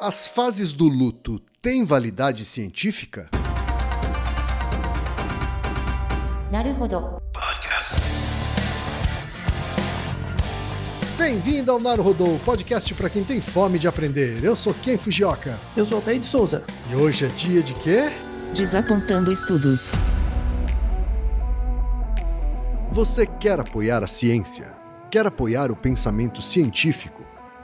As fases do luto têm validade científica? Bem-vindo ao Naruhodô, podcast para quem tem fome de aprender. Eu sou Ken Fujioka. Eu sou Altair de Souza. E hoje é dia de quê? Desapontando estudos. Você quer apoiar a ciência? Quer apoiar o pensamento científico?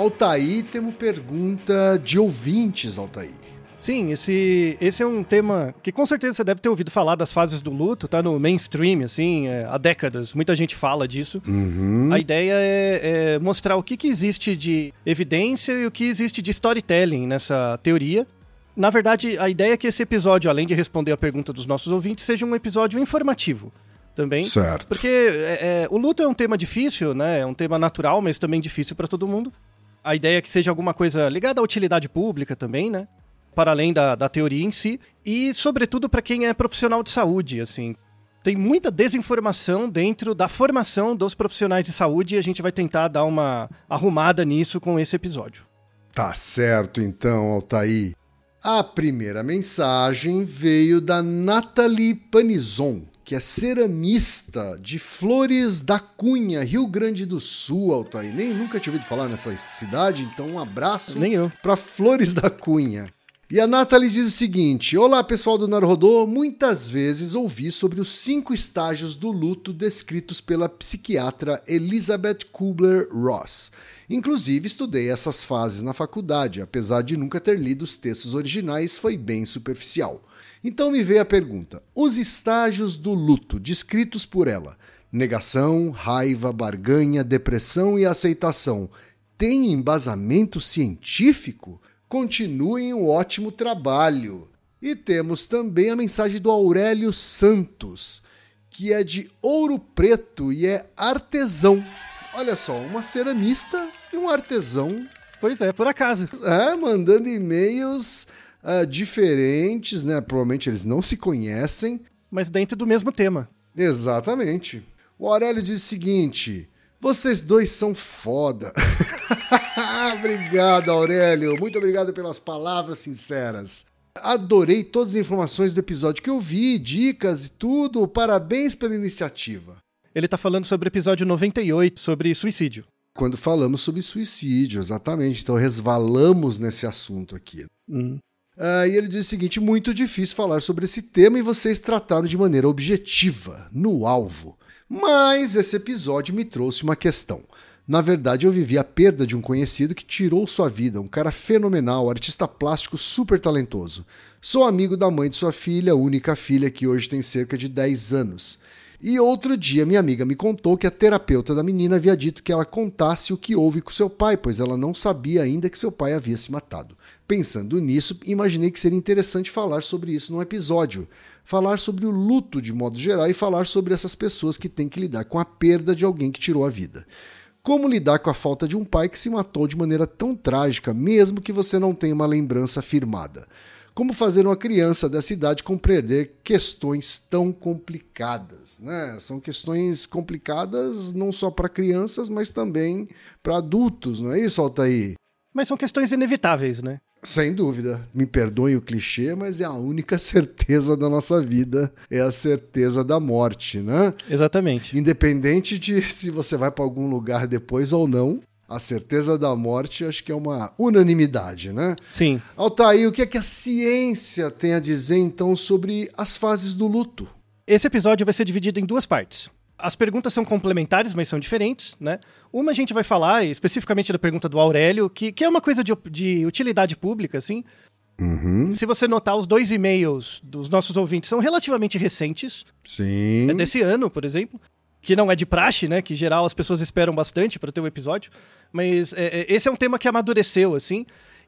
Altair, temos pergunta de ouvintes, Altair. Sim, esse, esse é um tema que com certeza você deve ter ouvido falar das fases do luto, tá no mainstream, assim, é, há décadas. Muita gente fala disso. Uhum. A ideia é, é mostrar o que, que existe de evidência e o que existe de storytelling nessa teoria. Na verdade, a ideia é que esse episódio, além de responder a pergunta dos nossos ouvintes, seja um episódio informativo também. Certo. Porque é, é, o luto é um tema difícil, né? É um tema natural, mas também difícil para todo mundo. A ideia é que seja alguma coisa ligada à utilidade pública também, né? Para além da, da teoria em si. E, sobretudo, para quem é profissional de saúde, assim. Tem muita desinformação dentro da formação dos profissionais de saúde e a gente vai tentar dar uma arrumada nisso com esse episódio. Tá certo, então, Altair. A primeira mensagem veio da Nathalie Panizon que é ceramista de Flores da Cunha, Rio Grande do Sul, Altair. Nem nunca tinha ouvido falar nessa cidade, então um abraço para Flores da Cunha. E a Nathalie diz o seguinte: Olá, pessoal do Narodô. Muitas vezes ouvi sobre os cinco estágios do luto descritos pela psiquiatra Elizabeth Kubler-Ross. Inclusive, estudei essas fases na faculdade, apesar de nunca ter lido os textos originais, foi bem superficial. Então me veio a pergunta: os estágios do luto descritos por ela, negação, raiva, barganha, depressão e aceitação, têm embasamento científico? Continuem um ótimo trabalho. E temos também a mensagem do Aurélio Santos, que é de Ouro Preto e é artesão. Olha só, uma ceramista e um artesão. Pois é, por acaso. É, mandando e-mails uh, diferentes, né? Provavelmente eles não se conhecem. Mas dentro do mesmo tema. Exatamente. O Aurélio diz o seguinte: vocês dois são foda. obrigado, Aurélio. Muito obrigado pelas palavras sinceras. Adorei todas as informações do episódio que eu vi, dicas e tudo. Parabéns pela iniciativa. Ele está falando sobre o episódio 98, sobre suicídio. Quando falamos sobre suicídio, exatamente. Então resvalamos nesse assunto aqui. Hum. Uh, e ele diz o seguinte: muito difícil falar sobre esse tema e vocês trataram de maneira objetiva, no alvo. Mas esse episódio me trouxe uma questão. Na verdade, eu vivi a perda de um conhecido que tirou sua vida, um cara fenomenal, artista plástico super talentoso. Sou amigo da mãe de sua filha, única filha que hoje tem cerca de 10 anos. E outro dia, minha amiga me contou que a terapeuta da menina havia dito que ela contasse o que houve com seu pai, pois ela não sabia ainda que seu pai havia se matado. Pensando nisso, imaginei que seria interessante falar sobre isso num episódio. Falar sobre o luto de modo geral e falar sobre essas pessoas que têm que lidar com a perda de alguém que tirou a vida. Como lidar com a falta de um pai que se matou de maneira tão trágica, mesmo que você não tenha uma lembrança firmada? Como fazer uma criança dessa idade compreender questões tão complicadas? Né? São questões complicadas não só para crianças, mas também para adultos, não é isso, Altair? Mas são questões inevitáveis, né? Sem dúvida. Me perdoe o clichê, mas é a única certeza da nossa vida, é a certeza da morte, né? Exatamente. Independente de se você vai para algum lugar depois ou não, a certeza da morte acho que é uma unanimidade, né? Sim. Altair, o que é que a ciência tem a dizer então sobre as fases do luto? Esse episódio vai ser dividido em duas partes. As perguntas são complementares, mas são diferentes, né? Uma a gente vai falar especificamente da pergunta do Aurélio, que, que é uma coisa de, de utilidade pública, assim. Uhum. Se você notar, os dois e-mails dos nossos ouvintes são relativamente recentes. Sim. É desse ano, por exemplo. Que não é de praxe, né? Que em geral as pessoas esperam bastante para ter um episódio. Mas é, é, esse é um tema que amadureceu, assim.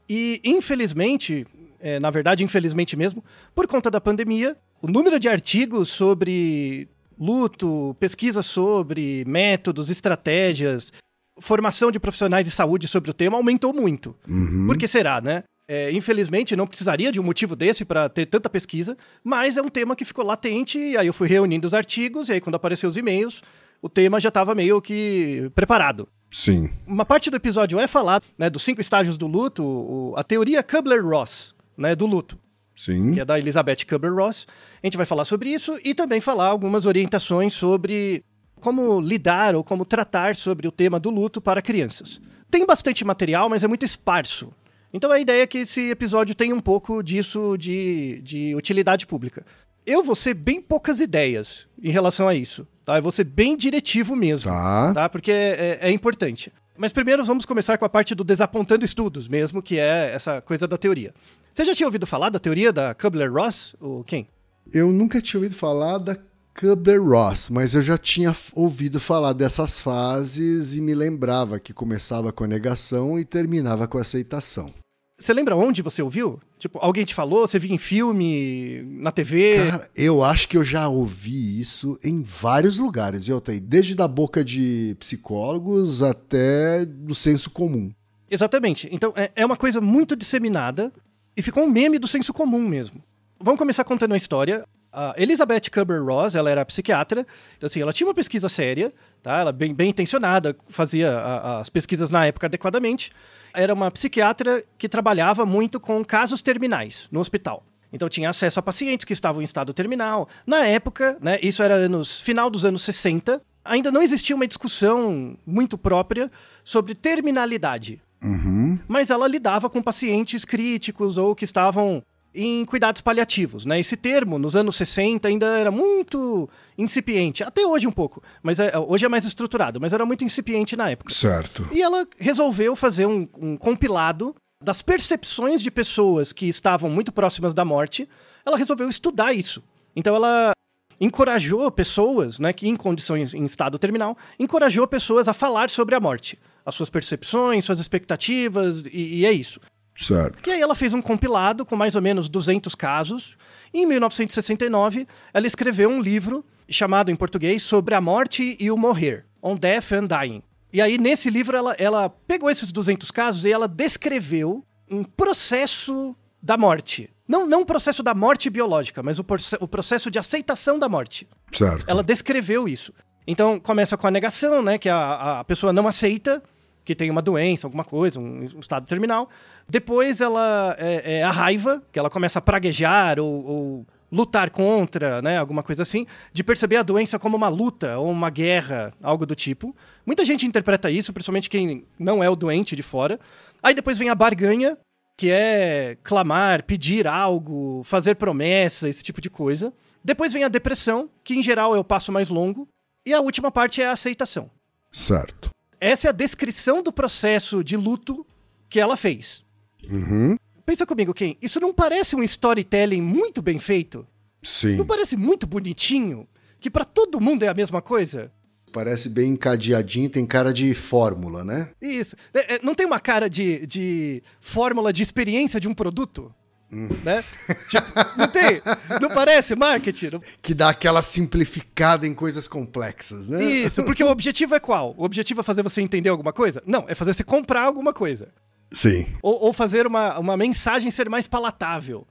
E, infelizmente, é, na verdade, infelizmente mesmo, por conta da pandemia, o número de artigos sobre luto, pesquisa sobre métodos, estratégias, formação de profissionais de saúde sobre o tema aumentou muito. Uhum. Por que será, né? É, infelizmente, não precisaria de um motivo desse para ter tanta pesquisa, mas é um tema que ficou latente, e aí eu fui reunindo os artigos, e aí quando apareceu os e-mails, o tema já estava meio que preparado. Sim. Uma parte do episódio é falar né, dos cinco estágios do luto, a teoria Kubler-Ross né, do luto Sim. que é da Elizabeth Kubler-Ross. A gente vai falar sobre isso e também falar algumas orientações sobre como lidar ou como tratar sobre o tema do luto para crianças. Tem bastante material, mas é muito esparso. Então a ideia é que esse episódio tenha um pouco disso de, de utilidade pública. Eu vou ser bem poucas ideias em relação a isso, tá? Eu vou ser bem diretivo mesmo Tá. tá? Porque é, é importante. Mas primeiro vamos começar com a parte do desapontando estudos, mesmo, que é essa coisa da teoria. Você já tinha ouvido falar da teoria da Kubler-Ross? Ou quem? Eu nunca tinha ouvido falar da Kubler-Ross, mas eu já tinha ouvido falar dessas fases e me lembrava que começava com a negação e terminava com a aceitação. Você lembra onde você ouviu? Tipo, alguém te falou? Você viu em filme, na TV? Cara, eu acho que eu já ouvi isso em vários lugares, viu, Altair? Desde da boca de psicólogos até do senso comum. Exatamente. Então é, é uma coisa muito disseminada e ficou um meme do senso comum mesmo. Vamos começar contando a história. A Elizabeth Kubler-Ross, ela era psiquiatra, então assim, ela tinha uma pesquisa séria, tá? Ela bem, bem intencionada, fazia a- as pesquisas na época adequadamente. Era uma psiquiatra que trabalhava muito com casos terminais no hospital. Então tinha acesso a pacientes que estavam em estado terminal. Na época, né, isso era anos final dos anos 60, ainda não existia uma discussão muito própria sobre terminalidade Uhum. mas ela lidava com pacientes críticos ou que estavam em cuidados paliativos, né? Esse termo, nos anos 60, ainda era muito incipiente, até hoje um pouco, mas é- hoje é mais estruturado, mas era muito incipiente na época. Certo. E ela resolveu fazer um, um compilado das percepções de pessoas que estavam muito próximas da morte. Ela resolveu estudar isso. Então ela encorajou pessoas, né, que em condições em estado terminal, encorajou pessoas a falar sobre a morte, as suas percepções, suas expectativas e, e é isso. Certo. E aí ela fez um compilado com mais ou menos 200 casos. E em 1969, ela escreveu um livro chamado em português sobre a morte e o morrer, On Death and Dying. E aí nesse livro ela, ela pegou esses 200 casos e ela descreveu um processo da morte. Não, não um processo da morte biológica, mas o, o processo de aceitação da morte. Certo. Ela descreveu isso. Então começa com a negação, né? Que a, a pessoa não aceita que tem uma doença, alguma coisa, um, um estado terminal. Depois ela é, é a raiva, que ela começa a praguejar ou, ou lutar contra, né? Alguma coisa assim, de perceber a doença como uma luta ou uma guerra, algo do tipo. Muita gente interpreta isso, principalmente quem não é o doente de fora. Aí depois vem a barganha, que é clamar, pedir algo, fazer promessa, esse tipo de coisa. Depois vem a depressão, que em geral é o passo mais longo. E a última parte é a aceitação. Certo. essa é a descrição do processo de luto que ela fez. Uhum. Pensa comigo, Ken, isso não parece um storytelling muito bem feito? Sim. Não parece muito bonitinho? Que pra todo mundo é a mesma coisa? Parece bem encadeadinho, tem cara de fórmula, né? Isso. É, é, não tem uma cara de, de fórmula de experiência de um produto? Né? Tipo, não tem? Não parece marketing? Que dá aquela simplificada em coisas complexas, né? Isso, porque o objetivo é qual? O objetivo é fazer você entender alguma coisa? Não, é fazer você comprar alguma coisa. Sim. Ou, ou fazer uma, uma mensagem ser mais palatável.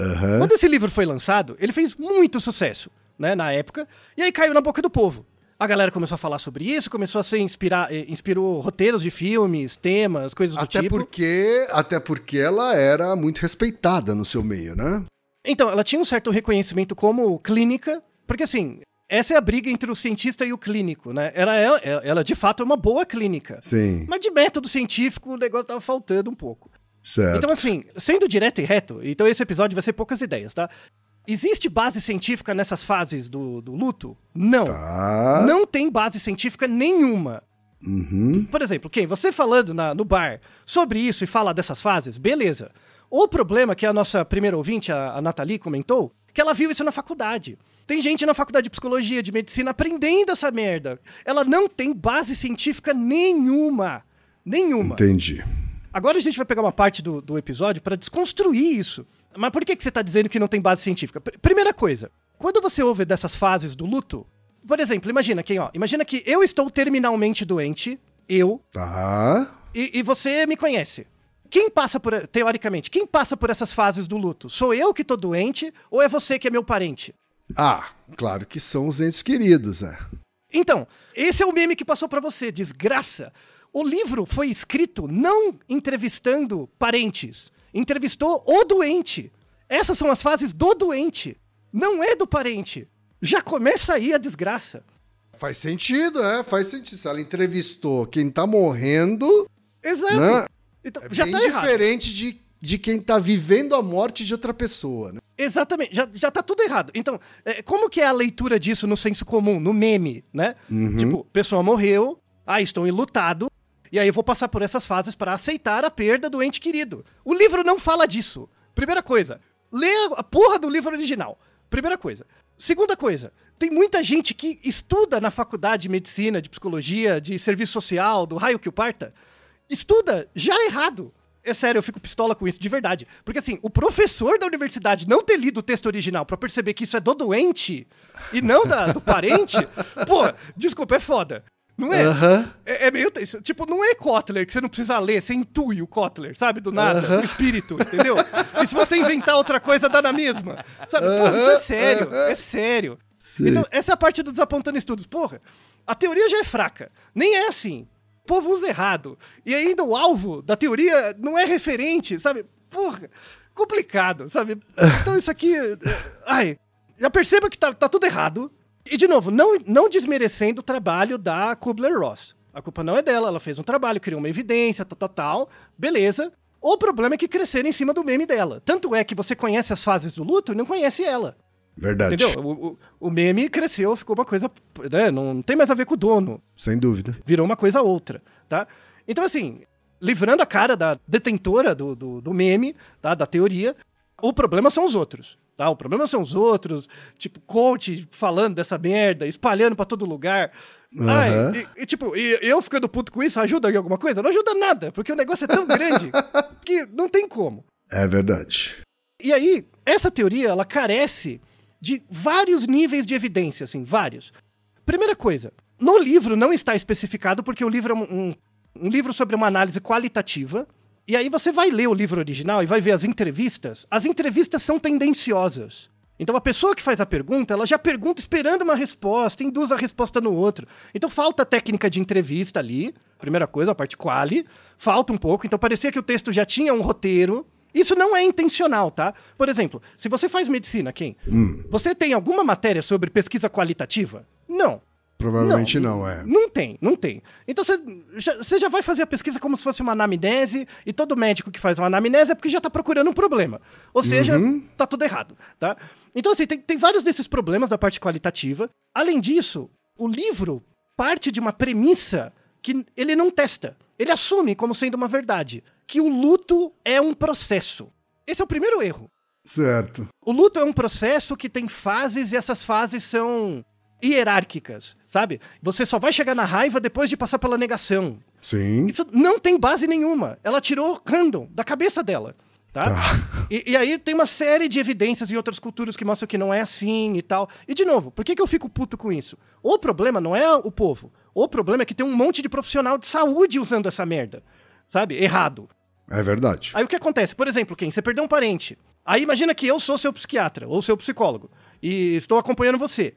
Aham. Quando esse livro foi lançado, ele fez muito sucesso, né, na época, e aí caiu na boca do povo. A galera começou a falar sobre isso, começou a se inspirar, eh, inspirou roteiros de filmes, temas, coisas do Até tipo. porque, até porque ela era muito respeitada no seu meio, né? Então, ela tinha um certo reconhecimento como clínica, porque assim, essa é a briga entre o cientista e o clínico, né? Ela, ela, ela de fato é uma boa clínica. Sim. Mas de método científico, o negócio tava faltando um pouco. Certo. Então, assim, sendo direto e reto, então esse episódio vai ser poucas ideias, tá? Existe base científica nessas fases do, do luto? Não. Tá. Não tem base científica nenhuma. Uhum. Por exemplo, quem? Você falando na- no bar sobre isso e fala dessas fases, beleza. O problema que a nossa primeira ouvinte, a, a Nathalie, comentou, que ela viu isso na faculdade. Tem gente na faculdade de psicologia, de medicina, aprendendo essa merda. Ela não tem base científica nenhuma. Nenhuma. Entendi. Agora a gente vai pegar uma parte do, do episódio para desconstruir isso. Mas por que, que você tá dizendo que não tem base científica? Pr- primeira coisa, quando você ouve dessas fases do luto, por exemplo, imagina quem, ó, imagina que eu estou terminalmente doente, eu, Tá. e, e você me conhece. Quem passa por, teoricamente, quem passa por essas fases do luto? Sou eu que tô doente ou é você que é meu parente? Ah, claro que são os entes queridos, né? Então, esse é o meme que passou pra você, desgraça. O livro foi escrito não entrevistando parentes, entrevistou o doente. Essas são as fases do doente, não é do parente. Já começa aí a desgraça. Faz sentido, né? Faz sentido. Se ela entrevistou quem tá morrendo, Exato. né? Então, É já bem tá diferente de, de quem tá vivendo a morte de outra pessoa, né? Exatamente, já, já tá tudo errado. Então, é, como que é a leitura disso no senso comum, no meme, né? Tipo, pessoa morreu, ah, estou enlutado, e aí eu vou passar por essas fases para aceitar a perda do ente querido. O livro não fala disso. Primeira coisa, lê a porra do livro original. Primeira coisa. Segunda coisa, tem muita gente que estuda na faculdade de medicina, de psicologia, de serviço social, do raio que o parta, estuda já errado. É sério, eu fico pistola com isso, de verdade. Porque assim, o professor da universidade não ter lido o texto original pra perceber que isso é do doente e não da, do parente, pô, desculpa, é foda. Não é? é? é meio. Tipo, não é Kotler que você não precisa ler, você intui o Kotler, sabe? Do nada, do espírito, entendeu? E se você inventar outra coisa, dá na mesma. Sabe? Porra, isso é sério, é sério. Então, essa é a parte do Desapontando Estudos. Porra, a teoria já é fraca. Nem é assim. O povo usa errado. E ainda o alvo da teoria não é referente, sabe? Porra, complicado, sabe? Então isso aqui. Ai, já perceba que tá, tá tudo errado. E, de novo, não, não desmerecendo o trabalho da Kubler-Ross. A culpa não é dela, ela fez um trabalho, criou uma evidência, tal, tal, tal. Beleza. O problema é que cresceram em cima do meme dela. Tanto é que você conhece as fases do luto e não conhece ela. Verdade. Entendeu? O, o, o meme cresceu, ficou uma coisa. Né? Não tem mais a ver com o dono. Sem dúvida. Virou uma coisa outra, tá? Então, assim, livrando a cara da detentora do, do, do meme, tá? Da teoria, o problema são os outros. Tá? O problema são os outros, tipo, coach falando dessa merda, espalhando pra todo lugar. Ai, Aham. e, e, tipo, e eu ficando puto com isso, ajuda em alguma coisa? Não ajuda nada, porque o negócio é tão grande que não tem como. É verdade. E aí, essa teoria, ela carece de vários níveis de evidência, assim, vários. Primeira coisa, no livro não está especificado porque o livro é um, um- um livro sobre uma análise qualitativa. E aí você vai ler o livro original e vai ver as entrevistas. As entrevistas são tendenciosas. Então a pessoa que faz a pergunta, ela já pergunta esperando uma resposta, induz a resposta no outro. Então falta a técnica de entrevista ali, primeira coisa, a parte quali, falta um pouco. Então parecia que o texto já tinha um roteiro. Isso não é intencional, tá? Por exemplo, se você faz medicina, quem? Você tem alguma matéria sobre pesquisa qualitativa? Não. Provavelmente não, é. Não tem, não tem. Então você já, você já vai fazer a pesquisa como se fosse uma anamnese, e todo médico que faz uma anamnese é porque já tá procurando um problema. Ou seja, tá tudo errado, tá? Então, assim, tem, tem vários desses problemas da parte qualitativa. Além disso, o livro parte de uma premissa que ele não testa. Ele assume como sendo uma verdade. Que o luto é um processo. Esse é o primeiro erro. Certo. O luto é um processo que tem fases e essas fases são hierárquicas, sabe? Você só vai chegar na raiva depois de passar pela negação. Sim. Isso não tem base nenhuma. Ela tirou random da cabeça dela. Tá? Tá. E, e aí tem uma série de evidências em outras culturas que mostram que não é assim e tal. E de novo, por que, que eu fico puto com isso? O problema não é o povo. O problema é que tem um monte de profissional de saúde usando essa merda. Sabe? Errado. É verdade. Aí o que acontece? Por exemplo, quem? Você perdeu um parente. Aí imagina que eu sou seu psiquiatra ou seu psicólogo e estou acompanhando você.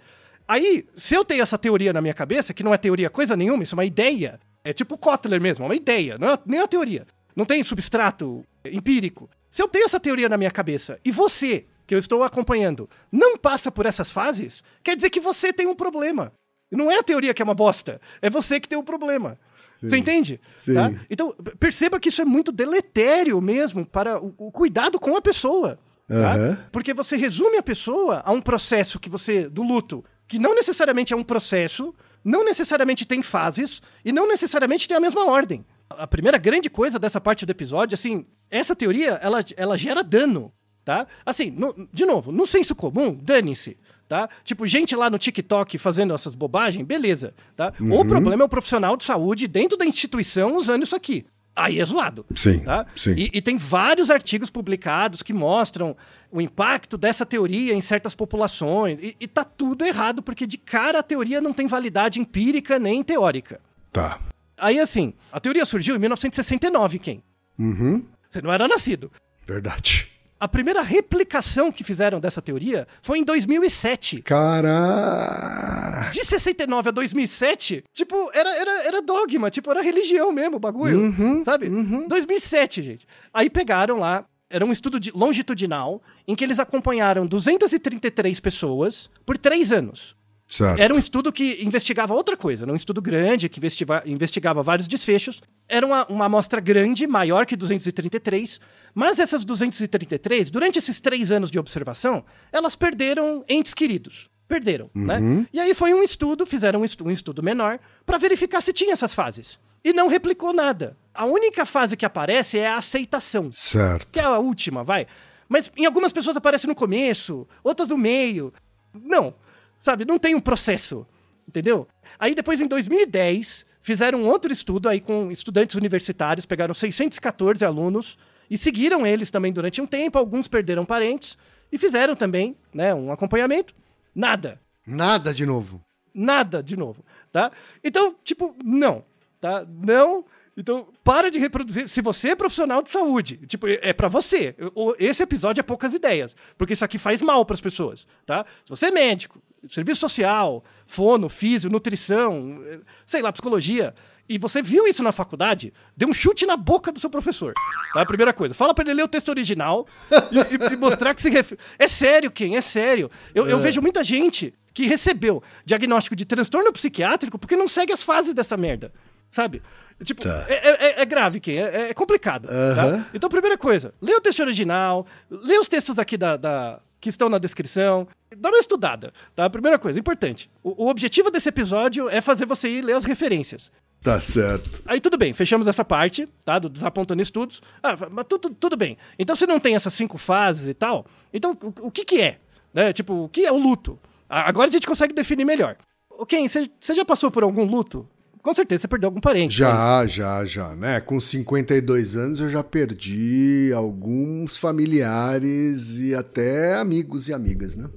Aí, se eu tenho essa teoria na minha cabeça, que não é teoria coisa nenhuma, isso é uma ideia, é tipo Kotler mesmo, é uma ideia, não é nem uma teoria. Não tem substrato empírico. Se eu tenho essa teoria na minha cabeça e você, que eu estou acompanhando, não passa por essas fases, quer dizer que você tem um problema. Não é a teoria que é uma bosta, é você que tem um problema. Você entende? Sim. Tá? Então, perceba que isso é muito deletério mesmo para o, o cuidado com a pessoa. tá? Porque você resume a pessoa a um processo que você. do luto, que não necessariamente é um processo, não necessariamente tem fases e não necessariamente tem a mesma ordem. A primeira grande coisa dessa parte do episódio, assim, essa teoria, ela, ela gera dano, tá? Assim, no- de novo, no senso comum, dane-se, tá? Tipo, gente lá no TikTok fazendo essas bobagens, beleza, tá? O problema é o profissional de saúde dentro da instituição usando isso aqui. Aí é zoado. Sim, Tá? sim. E, e tem vários artigos publicados que mostram o impacto dessa teoria em certas populações. E, e tá tudo errado, porque de cara a teoria não tem validade empírica nem teórica. Tá. Aí, assim, a teoria surgiu em 1969, quem? Uhum. Você não era nascido. Verdade. A primeira replicação que fizeram dessa teoria foi em 2007. Cara. De 69 a 2007, tipo, era, era, era dogma, tipo, era religião mesmo o bagulho, sabe? 2007, gente. Aí pegaram lá, era um estudo de- longitudinal, em que eles acompanharam 233 pessoas por três anos. Certo. Era um estudo que investigava outra coisa, era um estudo grande que investigava vários desfechos. Era uma, uma amostra grande, maior que 233, mas essas 233, durante esses três anos de observação, elas perderam entes queridos. Perderam, né? E aí foi um estudo, fizeram um estu- um estudo menor, para verificar se tinha essas fases. E não replicou nada. A única fase que aparece é a aceitação Certo. que é a última, vai. Mas em algumas pessoas aparece no começo, outras no meio. Não, sabe, não tem um processo, entendeu? Aí depois, em 2010, fizeram um outro estudo aí com estudantes universitários, pegaram 614 alunos e seguiram eles também durante um tempo, alguns perderam parentes e fizeram também, né, um acompanhamento. Nada, Nada de novo. nada de novo, tá? Então, tipo, não, tá? Não. Então, para de reproduzir. Se você é profissional de saúde, tipo, é pra você. Esse episódio é poucas ideias, porque isso aqui faz mal pras pessoas, tá? Se você é médico, serviço social, fono, físio, nutrição, sei lá, psicologia, e você viu isso na faculdade, dê um chute na boca do seu professor, tá? Primeira coisa. Fala pra ele ler o texto original e, e- mostrar que se ref... É sério, quem? É sério. Eu, eu vejo muita gente que recebeu diagnóstico de transtorno psiquiátrico porque não segue as fases dessa merda, sabe? Tipo, Tá. é, é- é grave, quem? É, é complicado. tá? Então, primeira coisa, lê o texto original, lê os textos aqui da, da- que estão na descrição, dá uma estudada, tá? Primeira coisa, importante. O, o objetivo desse episódio é fazer você ir ler as referências. Tá certo. Aí tudo bem, fechamos essa parte, tá? Do desapontando estudos. Ah, mas tudo, tudo bem. Então se não tem essas cinco fases e tal, então o, o que que é? Né? Tipo, o que é o luto? Agora a gente consegue definir melhor. Você você já passou por algum luto? Com certeza você perdeu algum parente. né? Já, já, já, né? Com 52 anos eu já perdi alguns familiares e até amigos e amigas, né?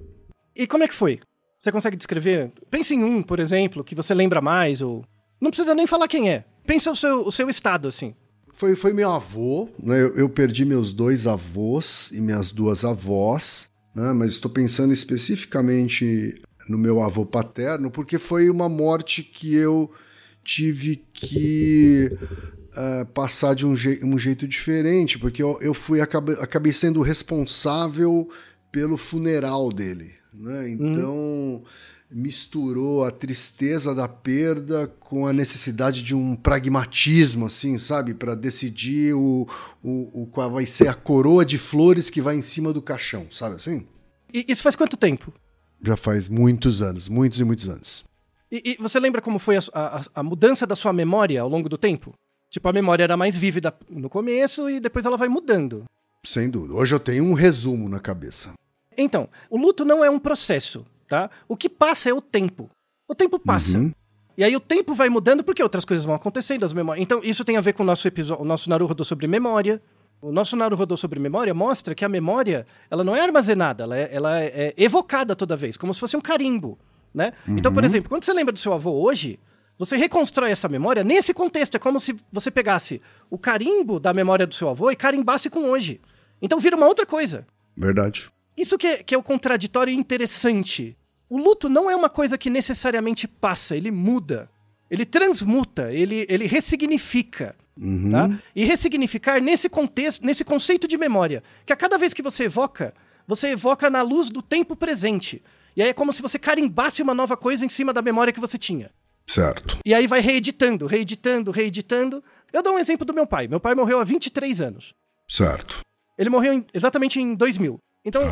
E como é que foi? Você consegue descrever? Pense em um, por exemplo, que você lembra mais, ou. Não precisa nem falar quem é. Pensa o seu, o seu estado, assim. Foi, foi meu avô, né? Eu, eu perdi meus dois avós e minhas duas avós, né? Mas estou pensando especificamente no meu avô paterno, porque foi uma morte que eu tive que ah, passar de um, jei- um jeito diferente, porque eu, eu fui acabei, acabei sendo responsável pelo funeral dele, né? Então misturou a tristeza da perda com a necessidade de um pragmatismo, assim, sabe, para decidir o, o, o qual vai ser a coroa de flores que vai em cima do caixão, sabe assim? E isso faz quanto tempo? Já faz muitos anos, muitos e muitos anos. E, e você lembra como foi a, a, a mudança da sua memória ao longo do tempo? Tipo, a memória era mais vívida no começo e depois ela vai mudando. Sem dúvida. Hoje eu tenho um resumo na cabeça. Então, o luto não é um processo, tá? O que passa é o tempo. O tempo passa. Uhum. E aí o tempo vai mudando porque outras coisas vão acontecendo, as memórias. Então, isso tem a ver com o nosso episódio, o nosso Naruhodô sobre memória. O nosso Naruhodô sobre memória mostra que a memória, ela não é armazenada, ela é, ela é evocada toda vez, como se fosse um carimbo, né? Então, por exemplo, quando você lembra do seu avô hoje, você reconstrói essa memória nesse contexto. É como se você pegasse o carimbo da memória do seu avô e carimbasse com hoje. Então vira uma outra coisa. Verdade. Isso que é, que é o contraditório e interessante. O luto não é uma coisa que necessariamente passa, ele muda. Ele transmuta, ele, ele ressignifica. Uhum. Tá? E ressignificar nesse contexto, nesse conceito de memória, que a cada vez que você evoca, você evoca na luz do tempo presente. E aí é como se você carimbasse uma nova coisa em cima da memória que você tinha. Certo. E aí vai reeditando, reeditando, reeditando. Eu dou um exemplo do meu pai. Meu pai morreu há 23 anos. Certo. Ele morreu em- exatamente em 2000. Então,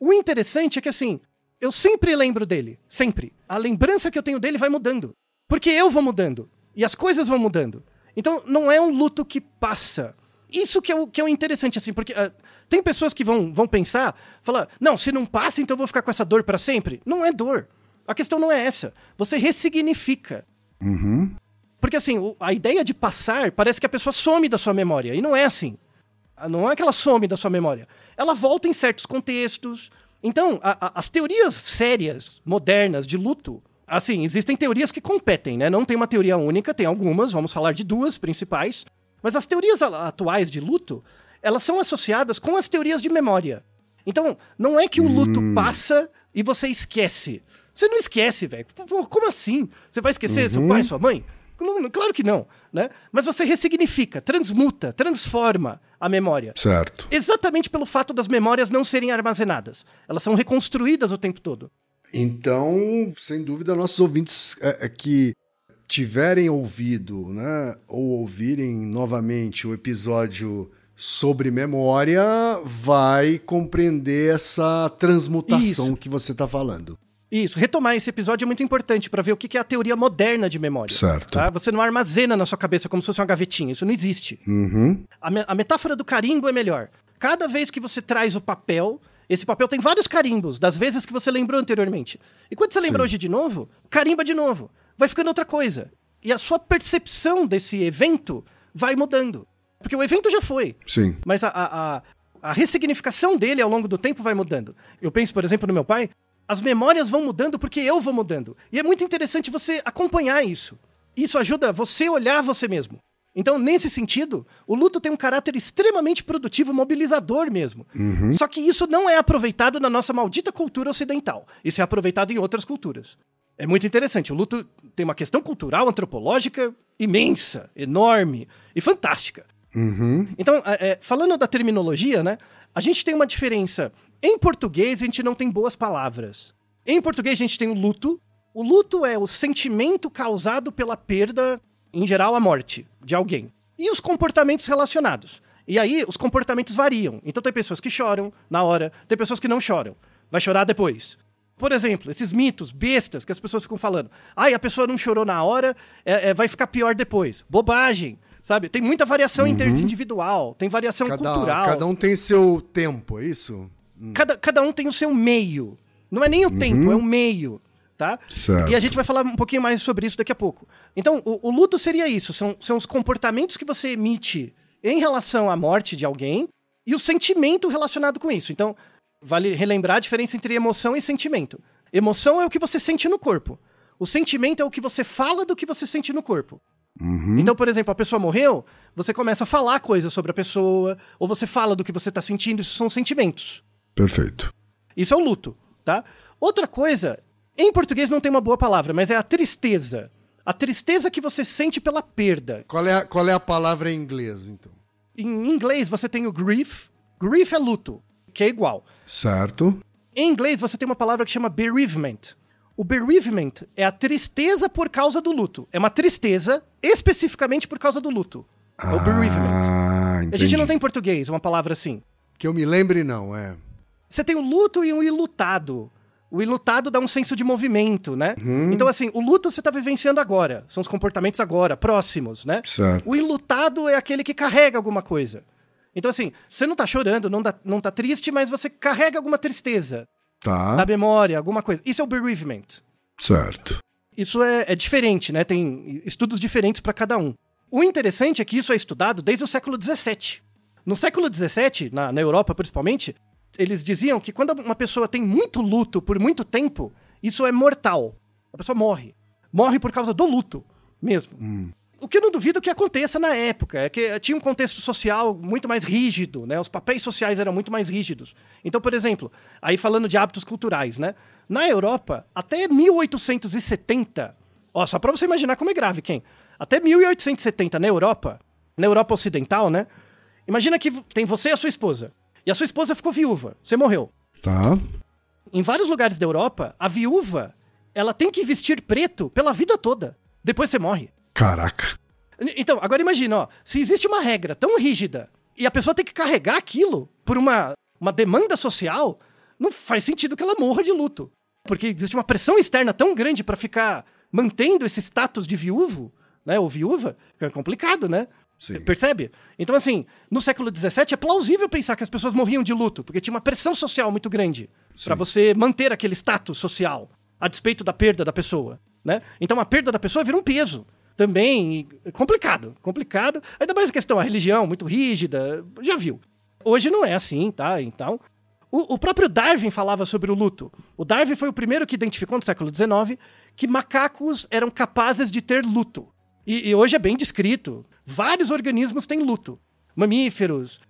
o, o interessante é que assim, eu sempre lembro dele. Sempre. A lembrança que eu tenho dele vai mudando. Porque eu vou mudando. E as coisas vão mudando. Então, não é um luto que passa. Isso que é o, que é o interessante, assim, porque ah, tem pessoas que vão, vão pensar, falar, não, se não passa, então eu vou ficar com essa dor pra sempre. Não é dor. A questão não é essa. Você ressignifica. Uhum. Porque assim, o- a ideia de passar parece que a pessoa some da sua memória. E não é assim. Ah, Não é que ela some da sua memória. Ela volta em certos contextos. Então, a- a- as teorias sérias, modernas, de luto, assim, existem teorias que competem, né? Não tem uma teoria única, tem algumas, vamos falar de duas principais. Mas as teorias atuais de luto, elas são associadas com as teorias de memória. Então, não é que o luto passa e você esquece. Você não esquece, velho. Como assim? Você vai esquecer seu pai, sua mãe? Claro que não, né? Mas você ressignifica, transmuta, transforma a memória. Certo. Exatamente pelo fato das memórias não serem armazenadas. Elas são reconstruídas o tempo todo. Então, sem dúvida, nossos ouvintes é, é, que tiverem ouvido, né, ou ouvirem novamente o episódio sobre memória, vai compreender essa transmutação Isso. que você está falando. Isso, retomar esse episódio é muito importante para ver o que é a teoria moderna de memória. Certo. tá? Você não armazena na sua cabeça como se fosse uma gavetinha, isso não existe. Uhum. A, me- a metáfora do carimbo é melhor. Cada vez que você traz o papel, esse papel tem vários carimbos, das vezes que você lembrou anteriormente. E quando você lembra hoje de novo, carimba de novo. Vai ficando outra coisa. E a sua percepção desse evento vai mudando. Porque o evento já foi. Sim. Mas a, a, a, ressignificação dele ao longo do tempo vai mudando. Eu penso, por exemplo, no meu pai, as memórias vão mudando porque eu vou mudando. E é muito interessante você acompanhar isso. Isso ajuda você a olhar você mesmo. Então, nesse sentido, o luto tem um caráter extremamente produtivo, mobilizador mesmo. Só que isso não é aproveitado na nossa maldita cultura ocidental. Isso é aproveitado em outras culturas. É muito interessante. O luto tem uma questão cultural, antropológica imensa, enorme e fantástica. Uhum. Então, é, é, falando da terminologia, né? A gente tem uma diferença. Em português, a gente não tem boas palavras. Em português, a gente tem o luto. O luto é o sentimento causado pela perda, em geral, a morte de alguém. E os comportamentos relacionados. E aí, os comportamentos variam. Então, tem pessoas que choram na hora, tem pessoas que não choram. Vai chorar depois. Por exemplo, esses mitos bestas que as pessoas ficam falando. Ai, a pessoa não chorou na hora, é, é, vai ficar pior depois. Bobagem, sabe? Tem muita variação interindividual, tem variação Cada, cultural. cada um tem seu tempo, é isso? Cada, cada um tem o seu meio. Não é nem o tempo, é o meio. Tá? Certo. E a gente vai falar um pouquinho mais sobre isso daqui a pouco. Então, o, o luto seria isso: são, são os comportamentos que você emite em relação à morte de alguém e o sentimento relacionado com isso. Então, vale relembrar a diferença entre emoção e sentimento. Emoção é o que você sente no corpo. O sentimento é o que você fala do que você sente no corpo. Uhum. Então, por exemplo, a pessoa morreu, você começa a falar coisas sobre a pessoa, ou você fala do que você está sentindo, isso são sentimentos. Perfeito. Isso é o luto, tá? Outra coisa, em português não tem uma boa palavra, mas é a tristeza. A tristeza que você sente pela perda. Qual é, a, qual é a palavra em inglês, então? Em inglês você tem o grief. Grief é luto, que é igual. Certo. Em inglês você tem uma palavra que chama bereavement. O bereavement é a tristeza por causa do luto. É uma tristeza especificamente por causa do luto. É o bereavement. Ah, A entendi. gente não tem em português uma palavra assim. Que eu me lembre, não, é. Você tem o luto e o ilutado. O enlutado dá um senso de movimento, né? Então, assim, o luto você tá vivenciando agora. São os comportamentos agora, próximos, né? Certo. O enlutado é aquele que carrega alguma coisa. Então, assim, você não tá chorando, não, dá, não tá triste, mas você carrega alguma tristeza Tá. na memória, alguma coisa. Isso é o bereavement. Certo. Isso é, é diferente, né? Tem estudos diferentes para cada um. O interessante é que isso é estudado desde o século XVII. No século XVII, na, na Europa principalmente, eles diziam que quando uma pessoa tem muito luto por muito tempo, isso é mortal. A pessoa morre. Morre por causa do luto mesmo. O que eu não duvido que aconteça na época, é que tinha um contexto social muito mais rígido, né? Os papéis sociais eram muito mais rígidos. Então, por exemplo, aí falando de hábitos culturais, né? Na Europa, até 1870, ó, só pra você imaginar como é grave, quem? Até 1870 na Europa, na Europa ocidental, né? Imagina que tem você e a sua esposa. E a sua esposa ficou viúva, você morreu. Tá. Em vários lugares da Europa, a viúva, ela tem que vestir preto pela vida toda. Depois você morre. Caraca. Então, agora imagina, ó, se existe uma regra tão rígida e a pessoa tem que carregar aquilo por uma, uma demanda social, não faz sentido que ela morra de luto. Porque existe uma pressão externa tão grande pra ficar mantendo esse status de viúvo, né, ou viúva, que é complicado, né? Sim. Percebe? Então, assim, no século XVII é plausível pensar que as pessoas morriam de luto, porque tinha uma pressão social muito grande pra você manter aquele status social, a despeito da perda da pessoa, né? Então, a perda da pessoa vira um peso também complicado, complicado. Ainda mais a questão, a religião muito rígida, já viu. Hoje não é assim, tá? Então, o, o próprio Darwin falava sobre o luto. O Darwin foi o primeiro que identificou no século XIX que macacos eram capazes de ter luto. E, e hoje é bem descrito. Vários organismos têm luto. Mamíferos,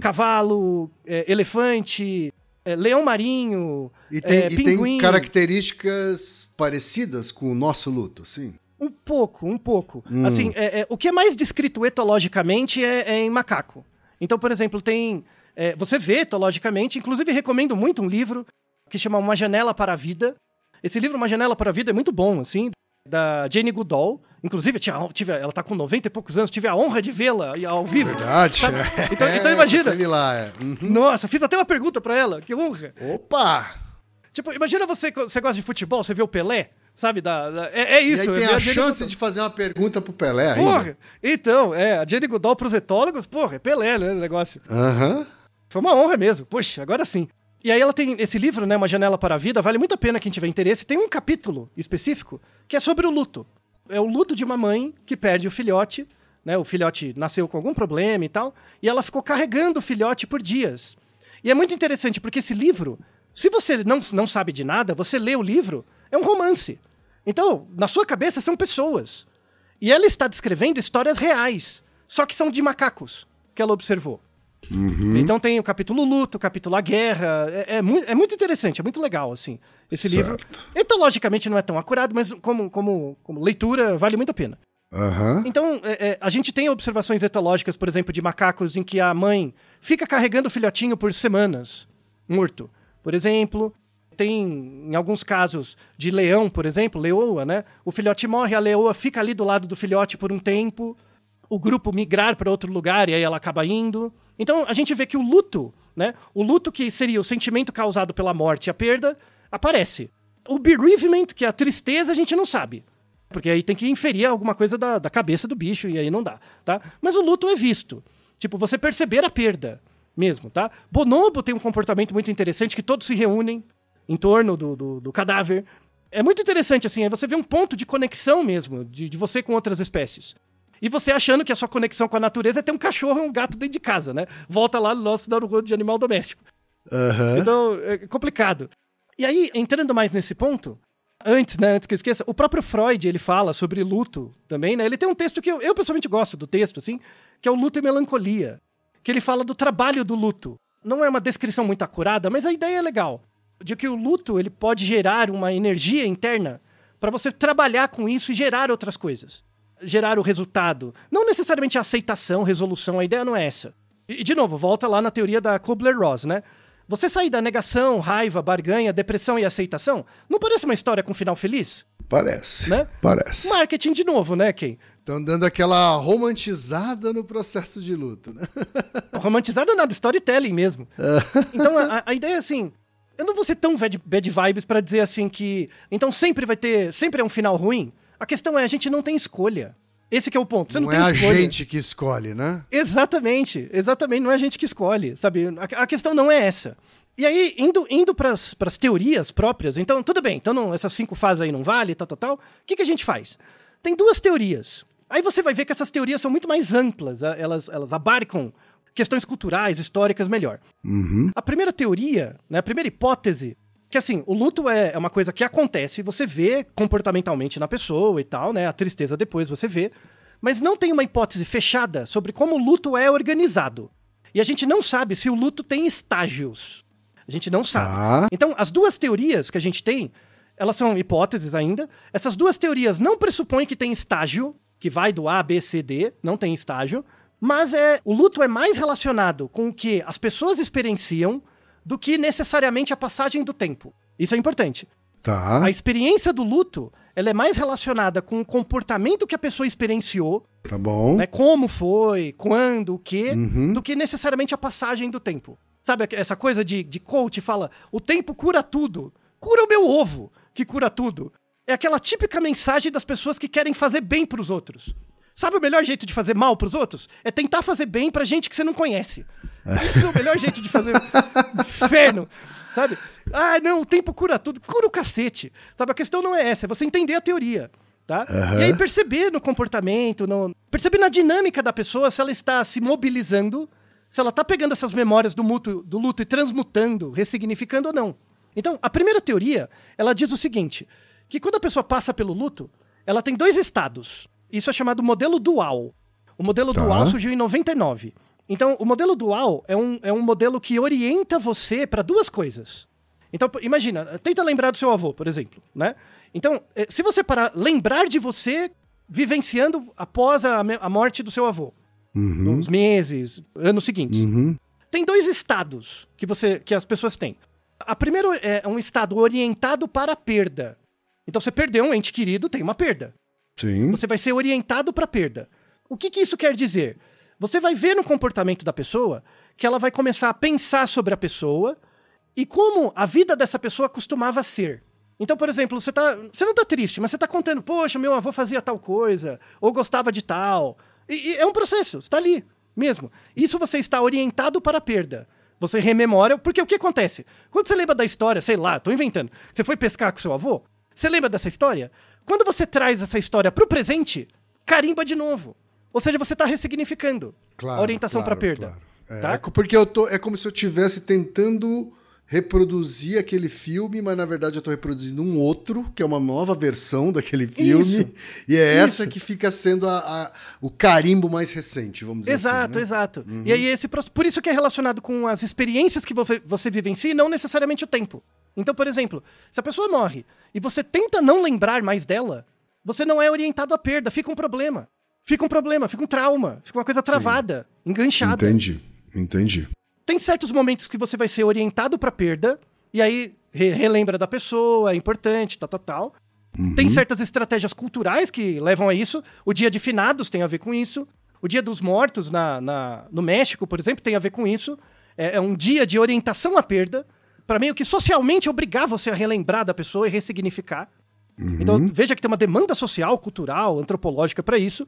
cavalo, é, elefante, é, leão marinho, E tem, é, e tem pinguim. características parecidas com o nosso luto, sim. Um pouco, um pouco. Assim, é- é, o que é mais descrito etologicamente é, é em macaco. Então, por exemplo, tem. é, você vê etologicamente, inclusive recomendo muito um livro que chama Uma Janela para a Vida. Esse livro, Uma Janela para a Vida, é muito bom, assim, da Jane Goodall. Inclusive, tive, ela tá com 90 e poucos anos, tive a honra de vê-la ao vivo. Verdade. Sabe? Então, É, então imagina. lá, é. Uhum. Nossa, fiz até uma pergunta pra ela, que honra. Opa! Tipo, imagina você, você gosta de futebol, você vê o Pelé, sabe? Da, da- é, é E isso. aí é tem ver a Jane chance de fazer uma pergunta pro Pelé ainda. Porra! Então, é, a Jenny Goodall pros etólogos, porra, é Pelé, né, o negócio. Aham. Foi uma honra mesmo, puxa, agora sim. E aí ela tem esse livro, né, Uma Janela para a Vida, vale muito a pena quem tiver interesse. Tem um capítulo específico que é sobre o luto. É o luto de uma mãe que perde o filhote, né, o filhote nasceu com algum problema e tal, e ela ficou carregando o filhote por dias. E é muito interessante, porque esse livro, se você não, não sabe de nada, você lê o livro, é um romance. Então, na sua cabeça são pessoas. E ela está descrevendo histórias reais, só que são de macacos, que ela observou. Então tem o capítulo luto, o capítulo a guerra. É, é muito, é muito interessante, é muito legal, assim, esse Certo. livro. Etologicamente não é tão acurado, mas como, como, como leitura vale muito a pena. Aham. Então, é, é, a gente tem observações etológicas, por exemplo, de macacos em que a mãe fica carregando o filhotinho por semanas, morto. Por exemplo, tem, em alguns casos, de leão, por exemplo, leoa, né? O filhote morre, a leoa fica ali do lado do filhote por um tempo, o grupo migrar para outro lugar e aí ela acaba indo. Então, a gente vê que o luto, né? O luto que seria o sentimento causado pela morte e a perda, aparece. O bereavement, que é a tristeza, a gente não sabe. Porque aí tem que inferir alguma coisa da, da cabeça do bicho e aí não dá, tá? Mas o luto é visto. Tipo, você perceber a perda mesmo, tá? Bonobo tem um comportamento muito interessante que todos se reúnem em torno do, do, do cadáver. É muito interessante, assim, é você vê um ponto de conexão mesmo, de, de você com outras espécies. E você achando que a sua conexão com a natureza é ter um cachorro e um gato dentro de casa, né? Volta lá no nosso Naruto de animal doméstico. Aham. Então, é complicado. E aí, entrando mais nesse ponto, antes, né, antes que eu esqueça, o próprio Freud, ele fala sobre luto também, né? Ele tem um texto que eu, eu pessoalmente gosto do texto, assim, que é o Luto e Melancolia, que ele fala do trabalho do luto. Não é uma descrição muito acurada, mas a ideia é legal, de que o luto, ele pode gerar uma energia interna para você trabalhar com isso e gerar outras coisas. Gerar o resultado. Não necessariamente a aceitação, resolução, a ideia não é essa. E, de novo, volta lá na teoria da Kubler-Ross, né? Você sair da negação, raiva, barganha, depressão e aceitação, não parece uma história com final feliz? Parece. Né? Parece. Marketing de novo, né, Ken? Estão dando aquela romantizada no processo de luto, né? Romantizado nada, storytelling mesmo. Então a, a ideia é assim: eu não vou ser tão bad, bad vibes para dizer assim que. Então sempre vai ter. Sempre é um final ruim. A questão é, a gente não tem escolha. Esse é o ponto. Você não, não tem é escolha. a gente que escolhe, né? Exatamente, exatamente. Não é a gente que escolhe, sabe? A, a questão não é essa. E aí, indo, indo para as teorias próprias, então, tudo bem, então não, essas cinco fases aí não vale, tal, tal, tal. O que, que a gente faz? Tem duas teorias. Aí você vai ver que essas teorias são muito mais amplas, elas, elas abarcam questões culturais, históricas melhor. Uhum. A primeira teoria, né, a primeira hipótese, que assim, o luto é, é uma coisa que acontece, você vê comportamentalmente na pessoa e tal, né? A tristeza depois você vê, mas não tem uma hipótese fechada sobre como o luto é organizado. E a gente não sabe se o luto tem estágios. A gente não sabe. Tá. Então, as duas teorias que a gente tem, elas são hipóteses ainda. Essas duas teorias não pressupõem que tem estágio, que vai do A, B, C, D, não tem estágio. Mas é o luto é mais relacionado com o que as pessoas experienciam do que necessariamente a passagem do tempo. Isso é importante. Tá. A experiência do luto, ela é mais relacionada com o comportamento que a pessoa experienciou, Tá bom. né, como foi, quando, o quê, Uhum. do que necessariamente a passagem do tempo. Sabe essa coisa de, de coach fala, o tempo cura tudo. Cura o meu ovo, que cura tudo. É aquela típica mensagem das pessoas que querem fazer bem pros outros. Sabe o melhor jeito de fazer mal pros outros? É tentar fazer bem pra gente que você não conhece. Isso é o melhor jeito de fazer inferno, sabe? Ah, não, o tempo cura tudo. Cura o cacete. Sabe, a questão não é essa, é você entender a teoria, tá? E aí perceber no comportamento, no... perceber na dinâmica da pessoa se ela está se mobilizando, se ela está pegando essas memórias do, muto, do luto e transmutando, ressignificando ou não. Então, a primeira teoria, ela diz o seguinte, que quando a pessoa passa pelo luto, ela tem dois estados. Isso é chamado modelo dual. O modelo Tá. dual surgiu em 99. Então, o modelo dual é um, é um modelo que orienta você para duas coisas. Então, imagina, tenta lembrar do seu avô, por exemplo, né? Então, eh, se você parar, lembrar de você vivenciando após a, a morte do seu avô, Uhum. nos meses, anos seguintes, Uhum. tem dois estados que você que as pessoas têm. A primeira é um estado orientado para a perda. Então você perdeu um ente querido, tem uma perda. Sim. Você vai ser orientado para perda. O que, que isso quer dizer? Você vai ver no comportamento da pessoa que ela vai começar a pensar sobre a pessoa e como a vida dessa pessoa costumava ser. Então, por exemplo, você, tá, você não tá triste, mas você tá contando, poxa, meu avô fazia tal coisa, ou gostava de tal. E, e é um processo, está ali mesmo. Isso você está orientado para a perda. Você rememora, porque o que acontece? Quando você lembra da história, sei lá, tô inventando, você foi pescar com seu avô, você lembra dessa história? Quando você traz essa história pro presente, carimba de novo. Ou seja, você tá ressignificando Claro, a orientação claro, para perda. claro. É, tá? é porque eu tô, é como se eu estivesse tentando reproduzir aquele filme, mas na verdade eu tô reproduzindo um outro, que é uma nova versão daquele filme. Isso, E é essa isso. que fica sendo a- a- o carimbo mais recente, vamos dizer Exato, assim. né? exato. E aí esse por isso que é relacionado com as experiências que você, você vivencia e não necessariamente o tempo. Então, por exemplo, se a pessoa morre e você tenta não lembrar mais dela, você não é orientado à perda, fica um problema. Fica um problema, fica um trauma, fica uma coisa travada, enganchada. Entendi, entendi. Tem certos momentos que você vai ser orientado pra perda, e aí re- relembra da pessoa, é importante, tal, tal, tal. Tem certas estratégias culturais que levam a isso. O dia de finados tem a ver com isso. O dia dos mortos na, na- no México, por exemplo, tem a ver com isso. É, é um dia de orientação à perda, para meio que socialmente obrigar você a relembrar da pessoa e ressignificar. Então veja que tem uma demanda social, cultural, antropológica para isso.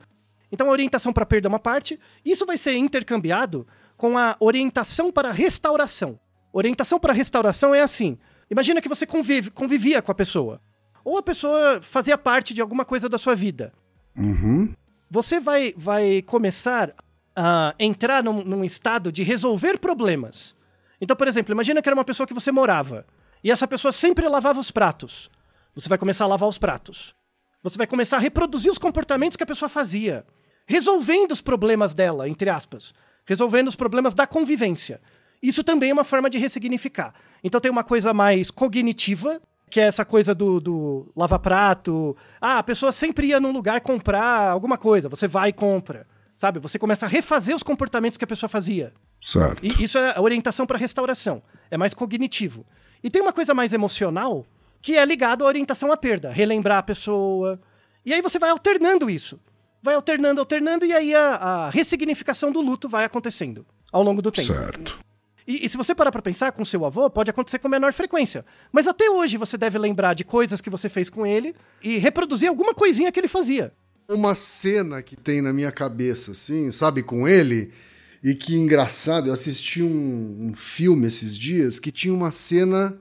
Então a orientação para perda é uma parte. Isso vai ser intercambiado com a orientação para restauração. Orientação para restauração é assim: imagina que você convive- convivia com a pessoa, ou a pessoa fazia parte de alguma coisa da sua vida. Uhum. Você vai, vai começar a entrar num, num estado de resolver problemas. Então, por exemplo, imagina que era uma pessoa que você morava e essa pessoa sempre lavava os pratos. Você vai começar a lavar os pratos. Você vai começar a reproduzir os comportamentos que a pessoa fazia, resolvendo os problemas dela, entre aspas, resolvendo os problemas da convivência. Isso também é uma forma de ressignificar. Então tem uma coisa mais cognitiva, que é essa coisa do, do lava-prato. Ah, a pessoa sempre ia num lugar comprar alguma coisa, você vai e compra. Sabe? Você começa a refazer os comportamentos que a pessoa fazia. Certo. E isso é a orientação para restauração. É mais cognitivo. E tem uma coisa mais emocional que é ligado à orientação à perda, relembrar a pessoa. E aí você vai alternando isso. Vai alternando, alternando, e aí a, a ressignificação do luto vai acontecendo ao longo do tempo. Certo. E E, e se você parar pra pensar com seu avô, pode acontecer com menor frequência. Mas até hoje você deve lembrar de coisas que você fez com ele e reproduzir alguma coisinha que ele fazia. Uma cena que tem na minha cabeça, assim, sabe, com ele, e que engraçado, eu assisti um, um filme esses dias que tinha uma cena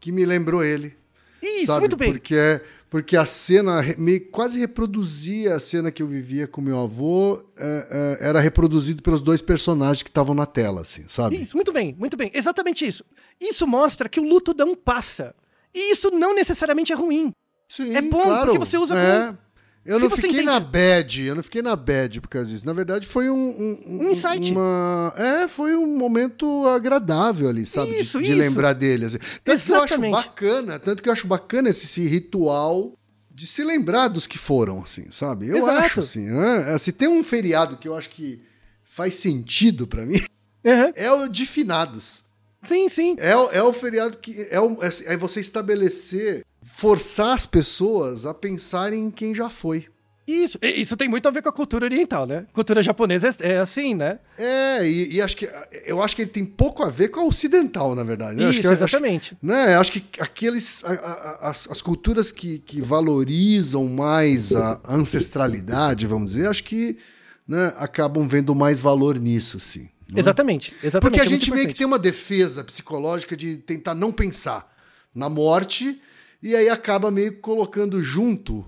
que me lembrou ele. Isso, sabe? muito bem. Porque, é, porque a cena me, quase reproduzia a cena que eu vivia com meu avô, é, é, era reproduzido pelos dois personagens que estavam na tela, assim, sabe? Isso, muito bem, muito bem. Exatamente isso. Isso mostra que o luto não passa. E isso não necessariamente é ruim. Sim, É bom, claro. porque você usa é. como- Eu Se não fiquei entende- na bad, eu não fiquei na bad por causa disso. Na verdade, foi um... Um, Um insight. Uma... É, foi um momento agradável ali, sabe? De- Isso, de, isso. lembrar dele. Assim. Tanto que eu acho Exatamente. bacana, tanto que eu acho bacana esse, esse ritual de se lembrar dos que foram, assim, sabe? Eu Exato. acho, assim, né? Se tem um feriado que eu acho que faz sentido pra mim, Aham. é o de finados. Sim, sim. É, o- é o feriado que. É, o- é- é você estabelecer, forçar as pessoas a pensarem em quem já foi. Isso. Isso tem muito a ver com a cultura oriental, né? Cultura japonesa é, é assim, né? É, e, e acho que eu acho que ele tem pouco a ver com a ocidental, na verdade. né? acho Isso, que, acho- exatamente. né? Acho que aqueles. a- a- as, as culturas que, que valorizam mais a ancestralidade, vamos dizer, acho que né, acabam vendo mais valor nisso, sim. não é? Exatamente, exatamente. Porque a é gente meio que tem uma defesa psicológica de tentar não pensar na morte e aí acaba meio colocando junto,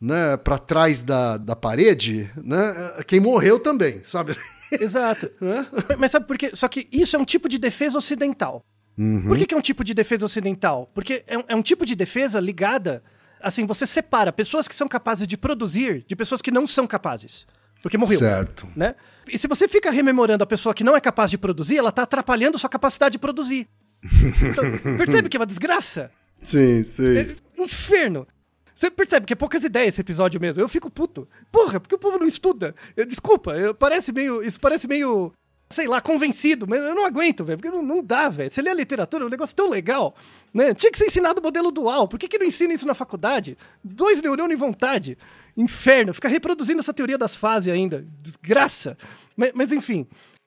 né, para trás da, da parede, né, quem morreu também, sabe? Exato. Né? Mas sabe por quê? Só que isso é um tipo de defesa ocidental. Uhum. Por que, que é um tipo de defesa ocidental? Porque é um, é um tipo de defesa ligada. Assim, você separa pessoas que são capazes de produzir de pessoas que não são capazes. Porque morreu. Certo. Né? E se você fica rememorando a pessoa que não é capaz de produzir, ela tá atrapalhando sua capacidade de produzir. Então, percebe que é uma desgraça? Sim, sim. É inferno. Você percebe que é poucas ideias esse episódio mesmo. Eu fico puto. Porra, porque o povo não estuda. Eu- desculpa, eu- parece meio. Isso parece meio. Sei lá, convencido, mas eu não aguento, velho. Porque não, não dá, velho. Você lê a literatura, é um negócio tão legal. Né? Tinha que ser ensinado o modelo dual. Por que, que não ensina isso na faculdade? Dois neurônios em vontade. Inferno. Fica reproduzindo essa teoria das fases ainda. Desgraça. Mas, mas enfim.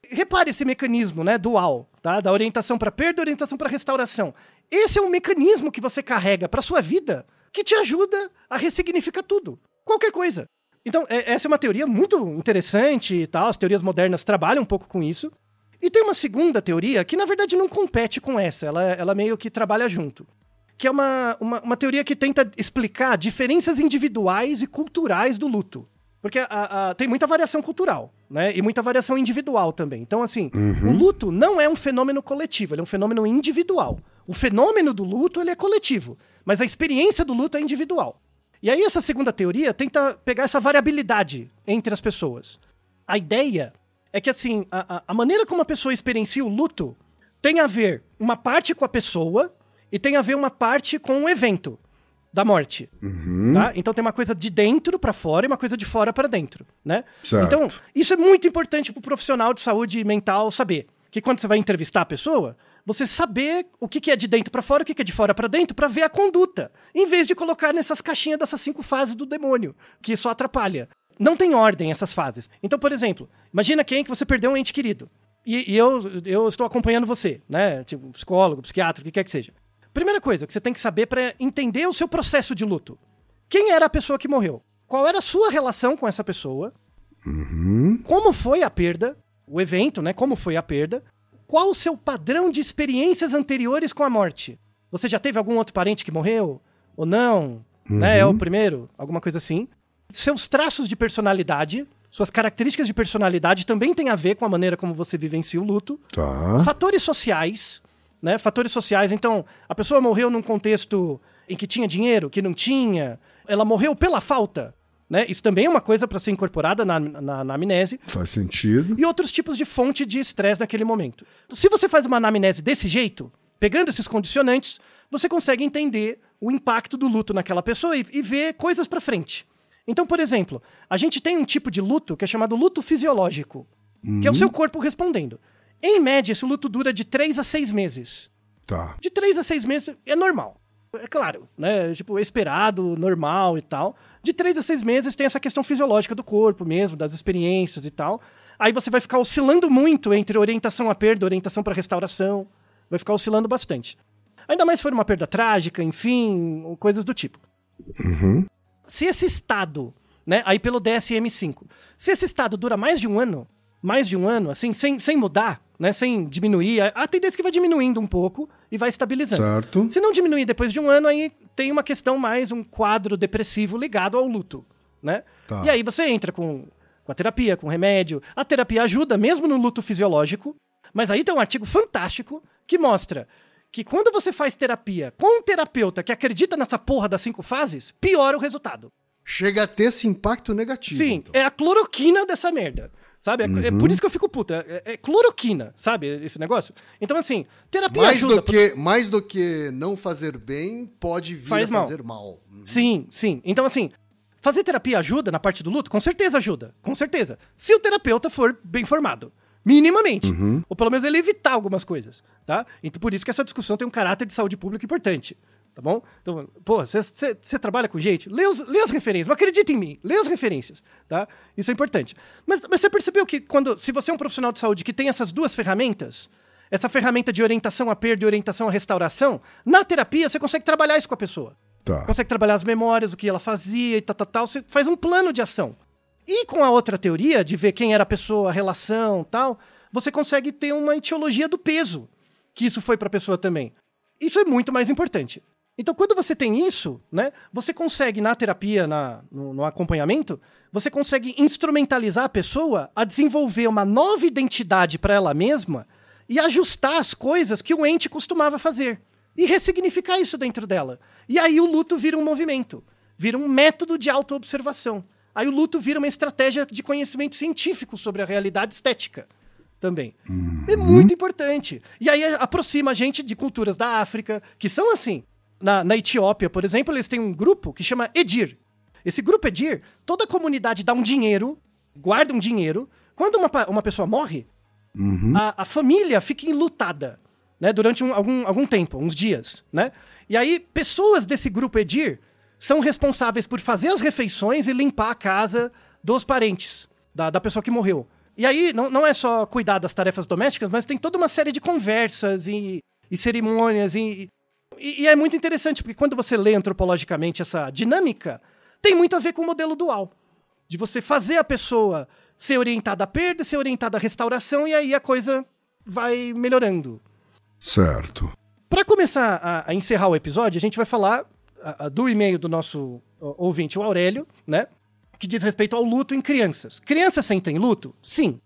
Repare esse mecanismo, né, dual, tá? Da orientação para perda orientação para restauração. Esse é um mecanismo que você carrega para sua vida que te ajuda a ressignificar tudo, qualquer coisa. Então, é- essa é uma teoria muito interessante e tal, as teorias modernas trabalham um pouco com isso. E tem uma segunda teoria que, na verdade, não compete com essa, ela, ela meio que trabalha junto. Que é uma, uma, uma teoria que tenta explicar diferenças individuais e culturais do luto. Porque a- a- tem muita variação cultural, né? E muita variação individual também. Então, assim, o luto não é um fenômeno coletivo, ele é um fenômeno individual. O fenômeno do luto, ele é coletivo. Mas a experiência do luto é individual. E aí, essa segunda teoria tenta pegar essa variabilidade entre as pessoas. A ideia é que, assim, a, a- maneira como a pessoa experiencia o luto tem a ver uma parte com a pessoa e tem a ver uma parte com o evento da morte. Tá? Então tem uma coisa de dentro pra fora e uma coisa de fora pra dentro, né? Certo. Então, isso é muito importante pro profissional de saúde mental saber. Que quando você vai entrevistar a pessoa, você saber o que que é de dentro pra fora, o que que é de fora pra dentro, pra ver a conduta, em vez de colocar nessas caixinhas dessas cinco fases do demônio, que só atrapalha. Não tem ordem essas fases. Então, por exemplo, imagina quem que você perdeu um ente querido. E, e eu, eu estou acompanhando você, né? Tipo, psicólogo, psiquiatra, o que quer que seja. Primeira coisa que você tem que saber para entender o seu processo de luto. Quem era a pessoa que morreu? Qual era a sua relação com essa pessoa? Como foi a perda? O evento, né? Como foi a perda? Qual o seu padrão de experiências anteriores com a morte? Você já teve algum outro parente que morreu? Ou não? Né? É o primeiro? Alguma coisa assim. Seus traços de personalidade, suas características de personalidade também têm a ver com a maneira como você vivencia o luto. Tá. Fatores sociais, né? Fatores sociais. Então, a pessoa morreu num contexto em que tinha dinheiro, que não tinha. Ela morreu pela falta, né? Isso também é uma coisa para ser incorporada na, na, na amnese. Faz sentido. E outros tipos de fonte de estresse naquele momento. Se você faz uma anamnese desse jeito, pegando esses condicionantes, você consegue entender o impacto do luto naquela pessoa e, e ver coisas para frente. Então, por exemplo, a gente tem um tipo de luto que é chamado luto fisiológico, que é o seu corpo respondendo. Em média, esse luto dura de 3 a 6 meses. Tá. De 3 a 6 meses é normal. É claro, né? Tipo, esperado, normal e tal. De 3 a 6 meses tem essa questão fisiológica do corpo mesmo, das experiências e tal. Aí você vai ficar oscilando muito entre orientação à perda, orientação para restauração. Vai ficar oscilando bastante. Ainda mais se for uma perda trágica, enfim, coisas do tipo. Uhum. Se esse estado, né, aí pelo DSM-5, se esse estado dura mais de um ano, mais de um ano, assim, sem, sem mudar, né, sem diminuir, a, tendência é que vai diminuindo um pouco e vai estabilizando. Certo. Se não diminuir depois de um ano, aí tem uma questão mais, um quadro depressivo ligado ao luto, né? Tá. E aí você entra com, com a terapia, com remédio. A terapia ajuda mesmo no luto fisiológico, mas aí tem um artigo fantástico que mostra que quando você faz terapia com um terapeuta que acredita nessa porra das cinco fases, piora o resultado. Chega a ter esse impacto negativo. Sim, então. é a cloroquina dessa merda. Sabe? É, é por isso que eu fico puta. É, é cloroquina, sabe? Esse negócio. Então, assim, terapia mais ajuda. do que mais do que não fazer bem pode vir Faz a mal. fazer mal. Uhum. Sim, sim. Então, assim, fazer terapia ajuda na parte do luto? Com certeza ajuda. Com certeza. Se o terapeuta for bem formado. Minimamente. Ou pelo menos ele evitar algumas coisas, tá? Então, por isso que essa discussão tem um caráter de saúde pública importante. Tá bom? Então, pô, você trabalha com gente, lê, os- lê as referências, não acredita em mim, lê as referências, tá? Isso é importante. Mas mas você percebeu que quando, se você é um profissional de saúde que tem essas duas ferramentas, essa ferramenta de orientação à perda e orientação à restauração, na terapia você consegue trabalhar isso com a pessoa Tá. consegue trabalhar as memórias, o que ela fazia e tal, tal, tal. Você faz um plano de ação. E com a outra teoria, de ver quem era a pessoa, a relação tal, você consegue ter uma etiologia do peso que isso foi para a pessoa também. Isso é muito mais importante. Então, quando você tem isso, né, você consegue, na terapia, na, no, no acompanhamento, você consegue instrumentalizar a pessoa a desenvolver uma nova identidade para ela mesma e ajustar as coisas que o ente costumava fazer. E ressignificar isso dentro dela. E aí o luto vira um movimento, vira um método de autoobservação. Aí o luto vira uma estratégia de conhecimento científico sobre a realidade estética também. É muito importante. E aí aproxima a gente de culturas da África, que são assim. Na, na Etiópia, por exemplo, eles têm um grupo que chama Edir. Esse grupo Edir, toda a comunidade dá um dinheiro, guarda um dinheiro. Quando uma, uma pessoa morre, a, a família fica enlutada, né? Durante um- algum, algum tempo, uns dias, né? E aí, pessoas desse grupo Edir são responsáveis por fazer as refeições e limpar a casa dos parentes da, da pessoa que morreu. E aí, não, não é só cuidar das tarefas domésticas, mas tem toda uma série de conversas e, e cerimônias e, e, e é muito interessante, porque quando você lê antropologicamente essa dinâmica, tem muito a ver com o modelo dual. De você fazer a pessoa ser orientada à perda, ser orientada à restauração, e aí a coisa vai melhorando. Certo. Para começar a, a encerrar o episódio, a gente vai falar a- a do e-mail do nosso ouvinte, o Aurélio, né? Que diz respeito ao luto em crianças. Crianças sentem luto? Sim.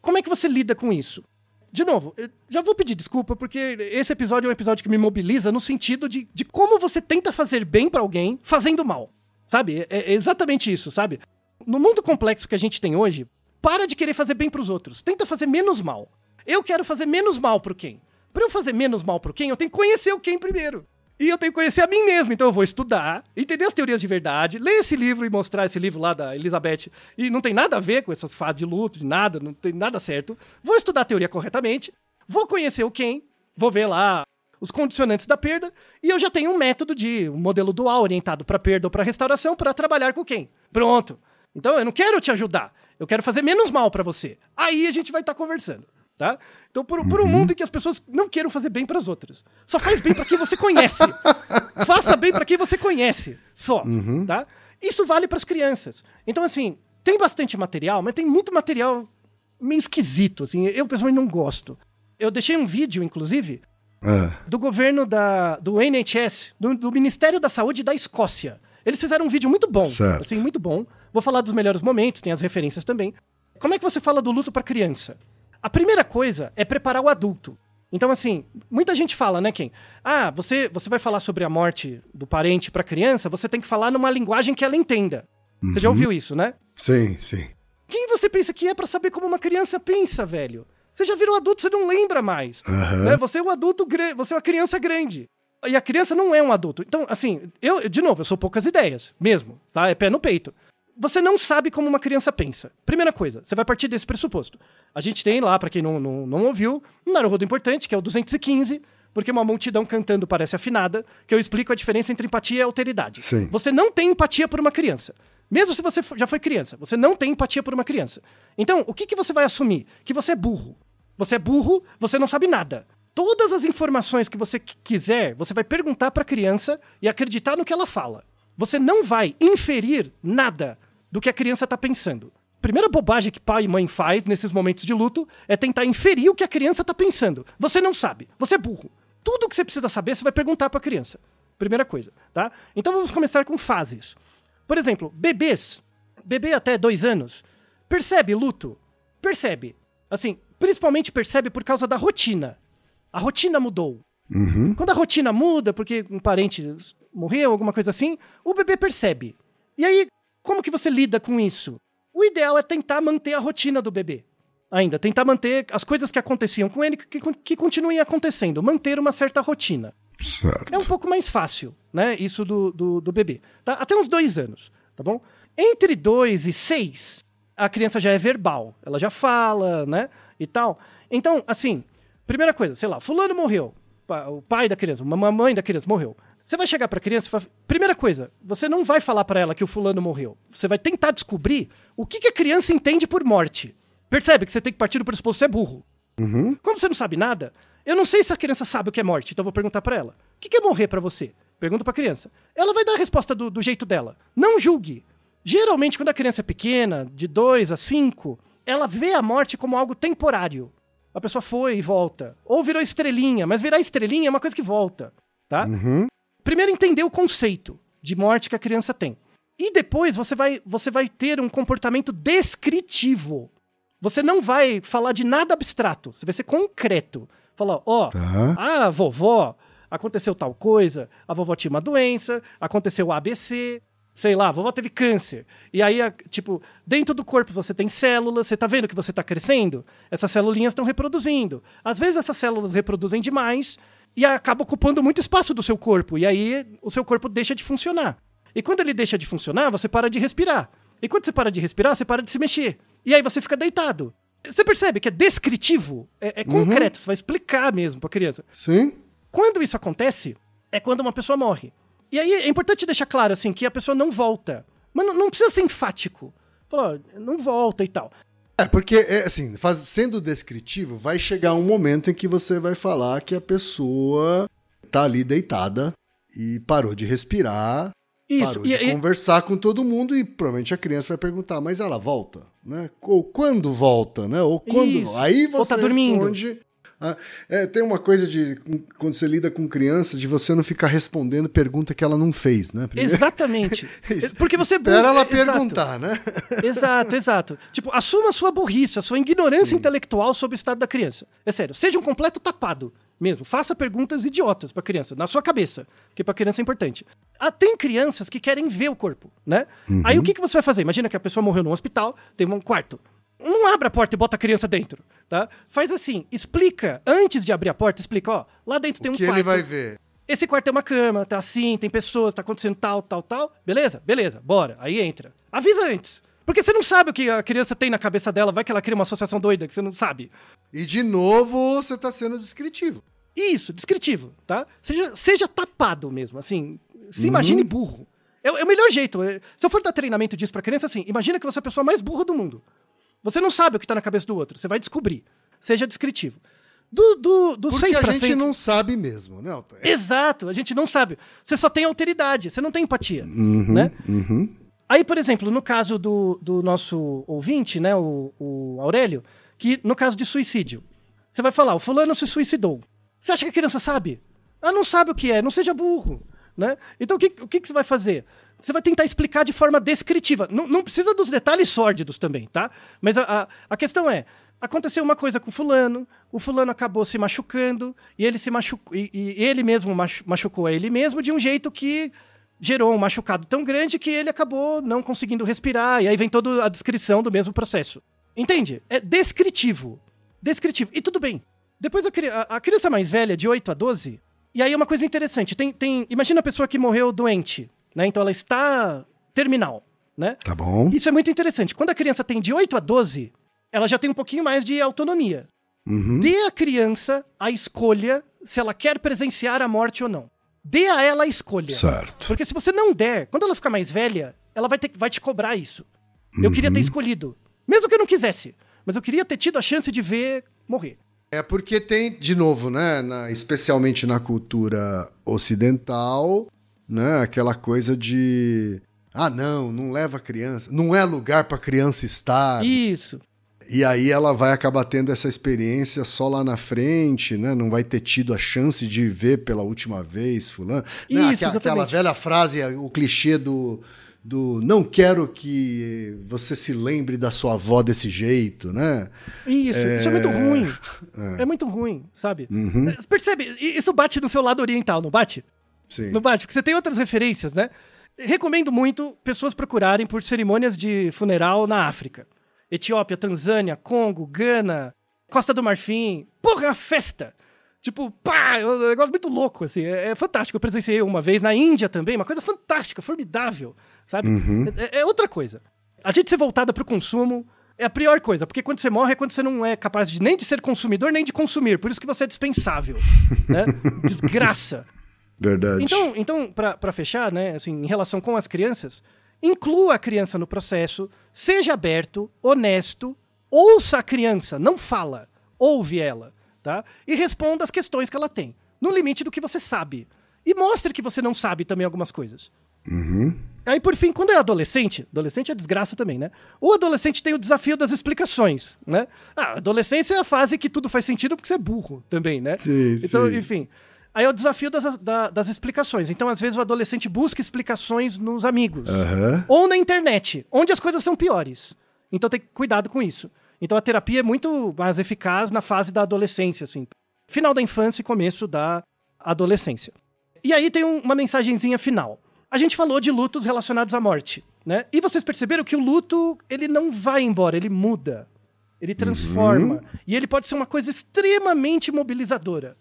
Como é que você lida com isso? De novo, já vou pedir desculpa, porque esse episódio é um episódio que me mobiliza no sentido de, de como você tenta fazer bem pra alguém fazendo mal. Sabe? É, é exatamente isso, sabe? No mundo complexo que a gente tem hoje, para de querer fazer bem pros outros. Tenta fazer menos mal. Eu quero fazer menos mal pro quem? Pra eu fazer menos mal pro quem, eu tenho que conhecer o quem primeiro. E eu tenho que conhecer a mim mesmo. Então eu vou estudar, entender as teorias de verdade, ler esse livro e mostrar esse livro lá da Elizabeth. E não tem nada a ver com essas fases de luto, de nada, não tem nada certo. Vou estudar a teoria corretamente, vou conhecer o quem, vou ver lá os condicionantes da perda, e eu já tenho um método de um modelo dual orientado para perda ou para restauração para trabalhar com quem. Pronto. Então eu não quero te ajudar, eu quero fazer menos mal para você. Aí a gente vai estar conversando, tá? Então por, por um mundo em que as pessoas não queiram fazer bem para as outras, só faz bem para quem você conhece. Faça bem para quem você conhece, só, tá? Isso vale para as crianças. Então assim, tem bastante material, mas tem muito material meio esquisito, assim. Eu pessoalmente não gosto. Eu deixei um vídeo, inclusive, É. do governo da, do NHS, do, do Ministério da Saúde da Escócia. Eles fizeram um vídeo muito bom, Certo. assim, muito bom. Vou falar dos melhores momentos, tem as referências também. Como é que você fala do luto para criança? A primeira coisa é preparar o adulto. Então, assim, muita gente fala, né, Ken? Ah, você, você vai falar sobre a morte do parente para criança, você tem que falar numa linguagem que ela entenda. Você já ouviu isso, né? Sim, sim. Quem você pensa que é pra saber como uma criança pensa, velho? Você já virou adulto, você não lembra mais. Aham. Né? Você é um adulto grande, você é uma criança grande. E a criança não é um adulto. Então, assim, eu, de novo, eu sou poucas ideias, mesmo, tá? É pé no peito. Você não sabe como uma criança pensa. Primeira coisa, você vai partir desse pressuposto. A gente tem lá, pra quem não, não, não ouviu, um Naruhodo importante, que é o 215, porque uma multidão cantando parece afinada, que eu explico a diferença entre empatia e alteridade. Sim. Você não tem empatia por uma criança. Mesmo se você já foi criança, você não tem empatia por uma criança. Então, o que, que você vai assumir? Que você é burro. Você é burro, você não sabe nada. Todas as informações que você quiser, você vai perguntar para a criança e acreditar no que ela fala. Você não vai inferir nada do que a criança está pensando. Primeira bobagem que pai e mãe faz nesses momentos de luto é tentar inferir o que a criança está pensando. Você não sabe, você é burro. Tudo que você precisa saber, você vai perguntar para a criança. Primeira coisa, tá? Então vamos começar com fases. Por exemplo, bebês, bebê até dois anos, percebe luto? Percebe. Assim, principalmente percebe por causa da rotina. A rotina mudou. Uhum. Quando a rotina muda, porque um parente morreu, alguma coisa assim, o bebê percebe. E aí, como que você lida com isso? O ideal é tentar manter a rotina do bebê. Ainda, tentar manter as coisas que aconteciam com ele que, que continuem acontecendo, manter uma certa rotina. Certo. É um pouco mais fácil, né? Isso do, do, do bebê. Tá? Até uns dois anos, tá bom? Entre dois e seis, a criança já é verbal. Ela já fala, né? E tal. Então, assim, primeira coisa, sei lá, fulano morreu. O pai da criança, a mamãe da criança morreu. Você vai chegar pra criança e falar, primeira coisa, você não vai falar para ela que o fulano morreu. Você vai tentar descobrir o que, que a criança entende por morte. Percebe que você tem que partir do pressuposto que você é burro. Uhum. Como você não sabe nada, eu não sei se a criança sabe o que é morte, então eu vou perguntar para ela. O que é morrer para você? Pergunta pra criança. Ela vai dar a resposta do, do, jeito dela. Não julgue. Geralmente, quando a criança é pequena, de 2 a 5, ela vê a morte como algo temporário. A pessoa foi e volta. Ou virou estrelinha, mas virar estrelinha é uma coisa que volta, tá? Uhum. Primeiro entender o conceito de morte que a criança tem. E depois você vai, você vai ter um comportamento descritivo. Você não vai falar de nada abstrato, você vai ser concreto. Falar, ó, oh, Tá. a vovó aconteceu tal coisa, a vovó tinha uma doença, aconteceu ABC, sei lá, a vovó teve câncer. E aí, tipo, dentro do corpo você tem células, você tá vendo que você tá crescendo? Essas celulinhas estão reproduzindo. Às vezes essas células reproduzem demais e acaba ocupando muito espaço do seu corpo. E aí o seu corpo deixa de funcionar. E quando ele deixa de funcionar, você para de respirar. E quando você para de respirar, você para de se mexer. E aí você fica deitado. Você percebe que é descritivo? É, é concreto, você vai explicar mesmo pra criança. Sim. Quando isso acontece, é quando uma pessoa morre. E aí é importante deixar claro, assim, que a pessoa não volta. Mas não, não precisa ser enfático. Falar, não volta e tal. É, porque, é, assim, faz- sendo descritivo, vai chegar um momento em que você vai falar que a pessoa tá ali deitada e parou de respirar, Isso. parou E, de e- conversar com todo mundo e provavelmente a criança vai perguntar, mas ela volta, né? Ou quando volta, né? Ou quando... Isso. Aí Ou você tá dormindo. responde... ah, é, tem uma coisa de quando você lida com criança de você não ficar respondendo pergunta que ela não fez, né? Primeiro- Exatamente. Porque você. Espera ela é, exato. perguntar, né? Exato, exato. Tipo, assuma a sua burrice, a sua ignorância intelectual sobre o estado da criança. É sério, seja um completo tapado mesmo. Faça perguntas idiotas pra criança, na sua cabeça, porque pra criança é importante. Ah, tem crianças que querem ver o corpo, né? Aí o que, que você vai fazer? Imagina que a pessoa morreu num hospital, tem um quarto. Não abre a porta e bota a criança dentro, tá? Faz assim, explica, antes de abrir a porta, explica, ó, lá dentro tem O um que quarto. ele vai ver? Esse quarto tem uma cama, tá assim, tem pessoas, tá acontecendo tal, tal, tal. Beleza? Beleza, bora. Aí entra. Avisa antes. Porque você não sabe o que a criança tem na cabeça dela, vai que ela cria uma associação doida que você não sabe. E de novo você tá sendo descritivo. Isso, descritivo, tá? Seja, seja tapado mesmo, assim. Se imagine burro. É, é o melhor jeito. é- se eu for dar treinamento disso pra criança, assim, imagina que você é a pessoa mais burra do mundo. Você não sabe o que tá na cabeça do outro, você vai descobrir. Seja descritivo. Do, do, do Porque seis a gente frente. não sabe mesmo, né? Altair? Exato, a gente não sabe. Você só tem alteridade, você não tem empatia, Uhum, né? Aí, por exemplo, no caso do, do nosso ouvinte, né, o, o Aurélio, que no caso de suicídio, você vai falar, o fulano se suicidou. Você acha que a criança sabe? Ela não sabe o que é, não seja burro, né? Então o que, o que, que você vai fazer? Você vai tentar explicar de forma descritiva. Não, não precisa dos detalhes sórdidos também, tá? Mas a, a, a questão é, aconteceu uma coisa com o fulano, o fulano acabou se machucando, e ele se machucou, e, e ele mesmo machu- machucou a ele mesmo de um jeito que gerou um machucado tão grande que ele acabou não conseguindo respirar, e aí vem toda a descrição do mesmo processo. Entende? É descritivo. Descritivo. E tudo bem. Depois a- a criança mais velha, de 8 a 12, e aí é uma coisa interessante. Tem, tem, imagina a pessoa que morreu doente, né? Então ela está terminal, né? Tá bom. Isso é muito interessante. Quando a criança tem de 8 a 12, ela já tem um pouquinho mais de autonomia. Uhum. Dê à criança a escolha se ela quer presenciar a morte ou não. Dê a ela a escolha. Certo. Porque se você não der, quando ela ficar mais velha, ela vai, ter, vai te cobrar isso. Eu queria ter escolhido. Mesmo que eu não quisesse. Mas eu queria ter tido a chance de ver morrer. É porque tem, de novo, né, na- especialmente na cultura ocidental, né, aquela coisa de ah, não, não leva criança, não é lugar para criança estar. E... Isso. aí ela vai acabar tendo essa experiência só lá na frente, né? Não vai ter tido a chance de ver pela última vez fulano. Né, Isso, aquela, aquela exatamente. velha frase, o clichê do do não quero que você se lembre da sua avó desse jeito, né? Isso, isso é muito ruim. É, muito ruim, sabe? Uhum. Você Percebe? Isso bate no seu lado oriental, não bate? Sim. Não bate? Porque você tem outras referências, né? Recomendo muito pessoas procurarem por cerimônias de funeral na África. Etiópia, Tanzânia, Congo, Gana, Costa do Marfim. Porra, é uma festa! Tipo, pá, é um negócio muito louco, assim. É, é fantástico. Eu presenciei uma vez na Índia também, uma coisa fantástica, formidável, sabe? É, é outra coisa. A gente ser voltada pro consumo é a pior coisa, porque quando você morre é quando você não é capaz de, nem de ser consumidor, nem de consumir. Por isso que você é dispensável, né? Desgraça. Verdade. Então, então para fechar, né, assim, em relação com as crianças, inclua a criança no processo, seja aberto, honesto, ouça a criança, não fala, ouve ela, tá? E responda as questões que ela tem, no limite do que você sabe. E mostre que você não sabe também algumas coisas. Aí, por fim, quando é adolescente, adolescente é desgraça também, né? O adolescente tem o desafio das explicações, né? Ah, a adolescência é a fase que tudo faz sentido porque você é burro também, né? Sim, então, sim. enfim. Aí é o desafio das, da- das explicações. Então, às vezes, o adolescente busca explicações nos amigos. Aham. Ou na internet, onde as coisas são piores. Então tem que cuidado com isso. Então a terapia é muito mais eficaz na fase da adolescência, assim. Final da infância e começo da adolescência. E aí tem um- uma mensagenzinha final. A gente falou de lutos relacionados à morte, né? E vocês perceberam que o luto, ele não vai embora, ele muda. Ele transforma. E ele pode ser uma coisa extremamente mobilizadora.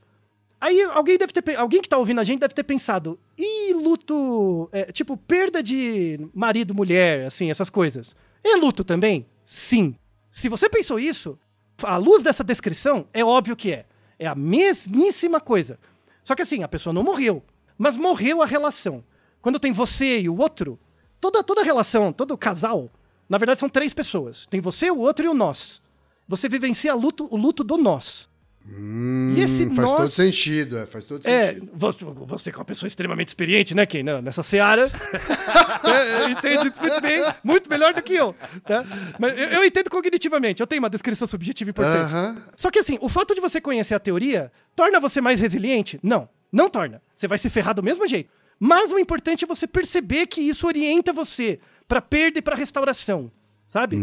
Aí alguém deve ter alguém que tá ouvindo a gente deve ter pensado, e luto, é, tipo perda de marido, mulher, assim, essas coisas. É luto também? Sim. Se você pensou isso, à luz dessa descrição, é óbvio que é. É a mesmíssima coisa. Só que assim, a pessoa não morreu, mas morreu a relação. Quando tem você e o outro, toda toda relação, todo casal, na verdade são três pessoas. Tem você, o outro e o nós. Você vivencia luto, o luto do nós. e esse Hum, faz nós todo sentido, é, faz todo é, sentido. você, você que é uma pessoa extremamente experiente, né, Ken? Nessa seara. é, entende isso muito bem, muito melhor do que eu. Tá? Mas eu, eu entendo cognitivamente, eu tenho uma descrição subjetiva importante. Aham. Só que assim, o fato de você conhecer a teoria torna você mais resiliente? Não, não torna. Você vai se ferrar do mesmo jeito. Mas o importante é você perceber que isso orienta você para perda e para restauração. Sabe?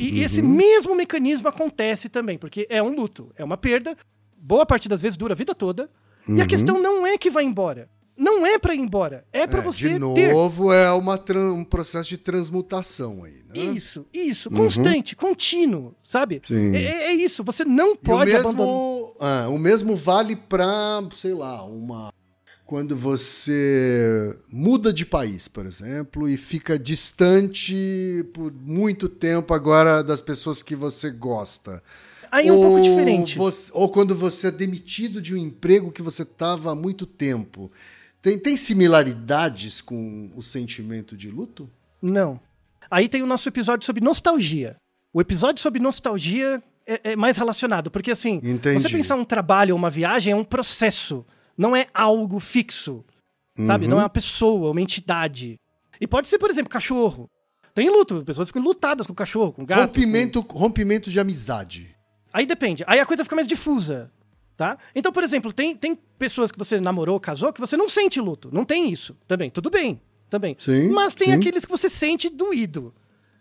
e esse mesmo mecanismo acontece também, porque é um luto, é uma perda, boa parte das vezes dura a vida toda. E a questão não é que vai embora. Não é pra ir embora. É pra É, você de ter. novo, é uma um processo de transmutação aí, né? Isso, isso, constante, contínuo, sabe? Sim. É, é- é isso, você não E o pode abandonar. mesmo, ah, o mesmo vale pra, sei lá, uma quando você muda de país, por exemplo, e fica distante por muito tempo agora das pessoas que você gosta. Aí é um pouco diferente. você- ou quando você é demitido de um emprego que você estava há muito tempo. Tem, tem similaridades com o sentimento de luto? Não. Aí tem o nosso episódio sobre nostalgia. O episódio sobre nostalgia é, é mais relacionado, porque assim, Entendi. você pensar um trabalho ou uma viagem é um processo, não é algo fixo, sabe? Uhum. Não é uma pessoa, uma entidade. E pode ser, por exemplo, cachorro. Tem luto, pessoas ficam lutadas com cachorro, com gato. com- rompimento, rompimento de amizade. Aí depende. Aí a coisa fica mais difusa, tá? Então, por exemplo, tem, tem pessoas que você namorou, casou, que você não sente luto. Não tem isso. Também. Tudo bem. Também. Sim, Mas tem sim. aqueles que você sente doído.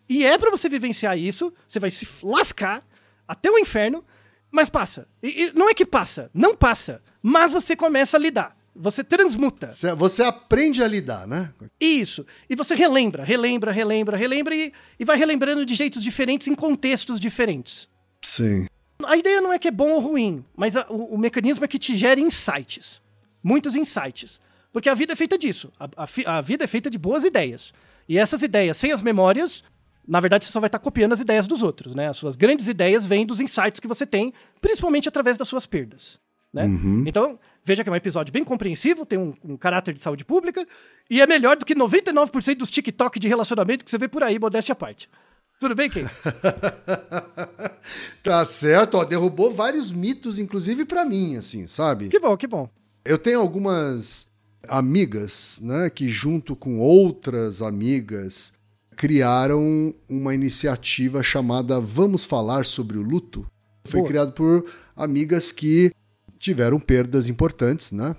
E é pra você vivenciar isso, você vai se lascar até o inferno, mas passa. E, e não é que passa, não passa. Mas você começa a lidar. Você transmuta. Você- aprende a lidar, né? Isso. E você relembra, relembra, relembra, relembra e, e vai relembrando de jeitos diferentes em contextos diferentes. Sim. A ideia não é que é bom ou ruim, mas a- o, o mecanismo é que te gere insights. Muitos insights. Porque a vida é feita disso. A, a a vida é feita de boas ideias. E essas ideias, sem as memórias, na verdade você só vai estar copiando as ideias dos outros, né? As suas grandes ideias vêm dos insights que você tem, principalmente através das suas perdas. Né? Então, Veja que é um episódio bem compreensivo, tem um, um caráter de saúde pública, e é melhor do que 99% dos TikTok de relacionamento que você vê por aí, modéstia à parte. Tudo bem, Ken? tá certo, ó, derrubou vários mitos, inclusive para mim, assim, sabe? Que bom, que bom. Eu tenho algumas amigas, né, que junto com outras amigas criaram uma iniciativa chamada Vamos Falar sobre o Luto. Foi Boa. criado por amigas que tiveram perdas importantes, né?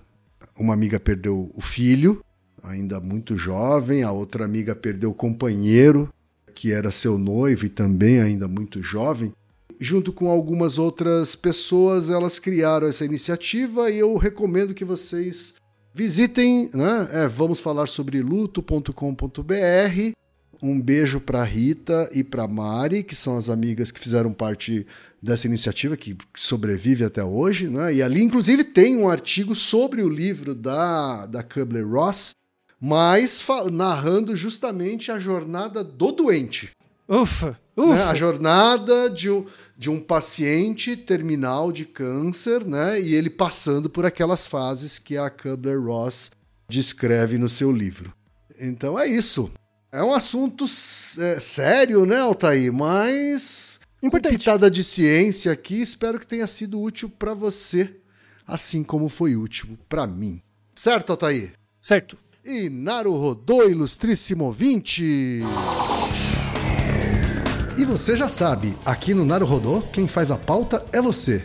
Uma amiga perdeu o filho, ainda muito jovem, a outra amiga perdeu o companheiro, que era seu noivo e também ainda muito jovem. Junto com algumas outras pessoas, elas criaram essa iniciativa e eu recomendo que vocês visitem, né? É, vamos falar sobre luto.com.br. Um beijo para Rita e para Mari, que são as amigas que fizeram parte dessa iniciativa que sobrevive até hoje, né? E ali, inclusive, tem um artigo sobre o livro da, da Kubler-Ross, mas narrando justamente a jornada do doente. Ufa! Ufa. Né? A jornada de um, de um paciente terminal de câncer, né? E ele passando por aquelas fases que a Kubler-Ross descreve no seu livro. Então é isso. É um assunto é, sério, né, Altair? Mas Importante. pitada de ciência aqui, espero que tenha sido útil para você, assim como foi útil para mim. Certo, Altair? Certo. E Naru rodou, ilustríssimo ouvinte! E você já sabe, aqui no Naru Rodô, quem faz a pauta é você.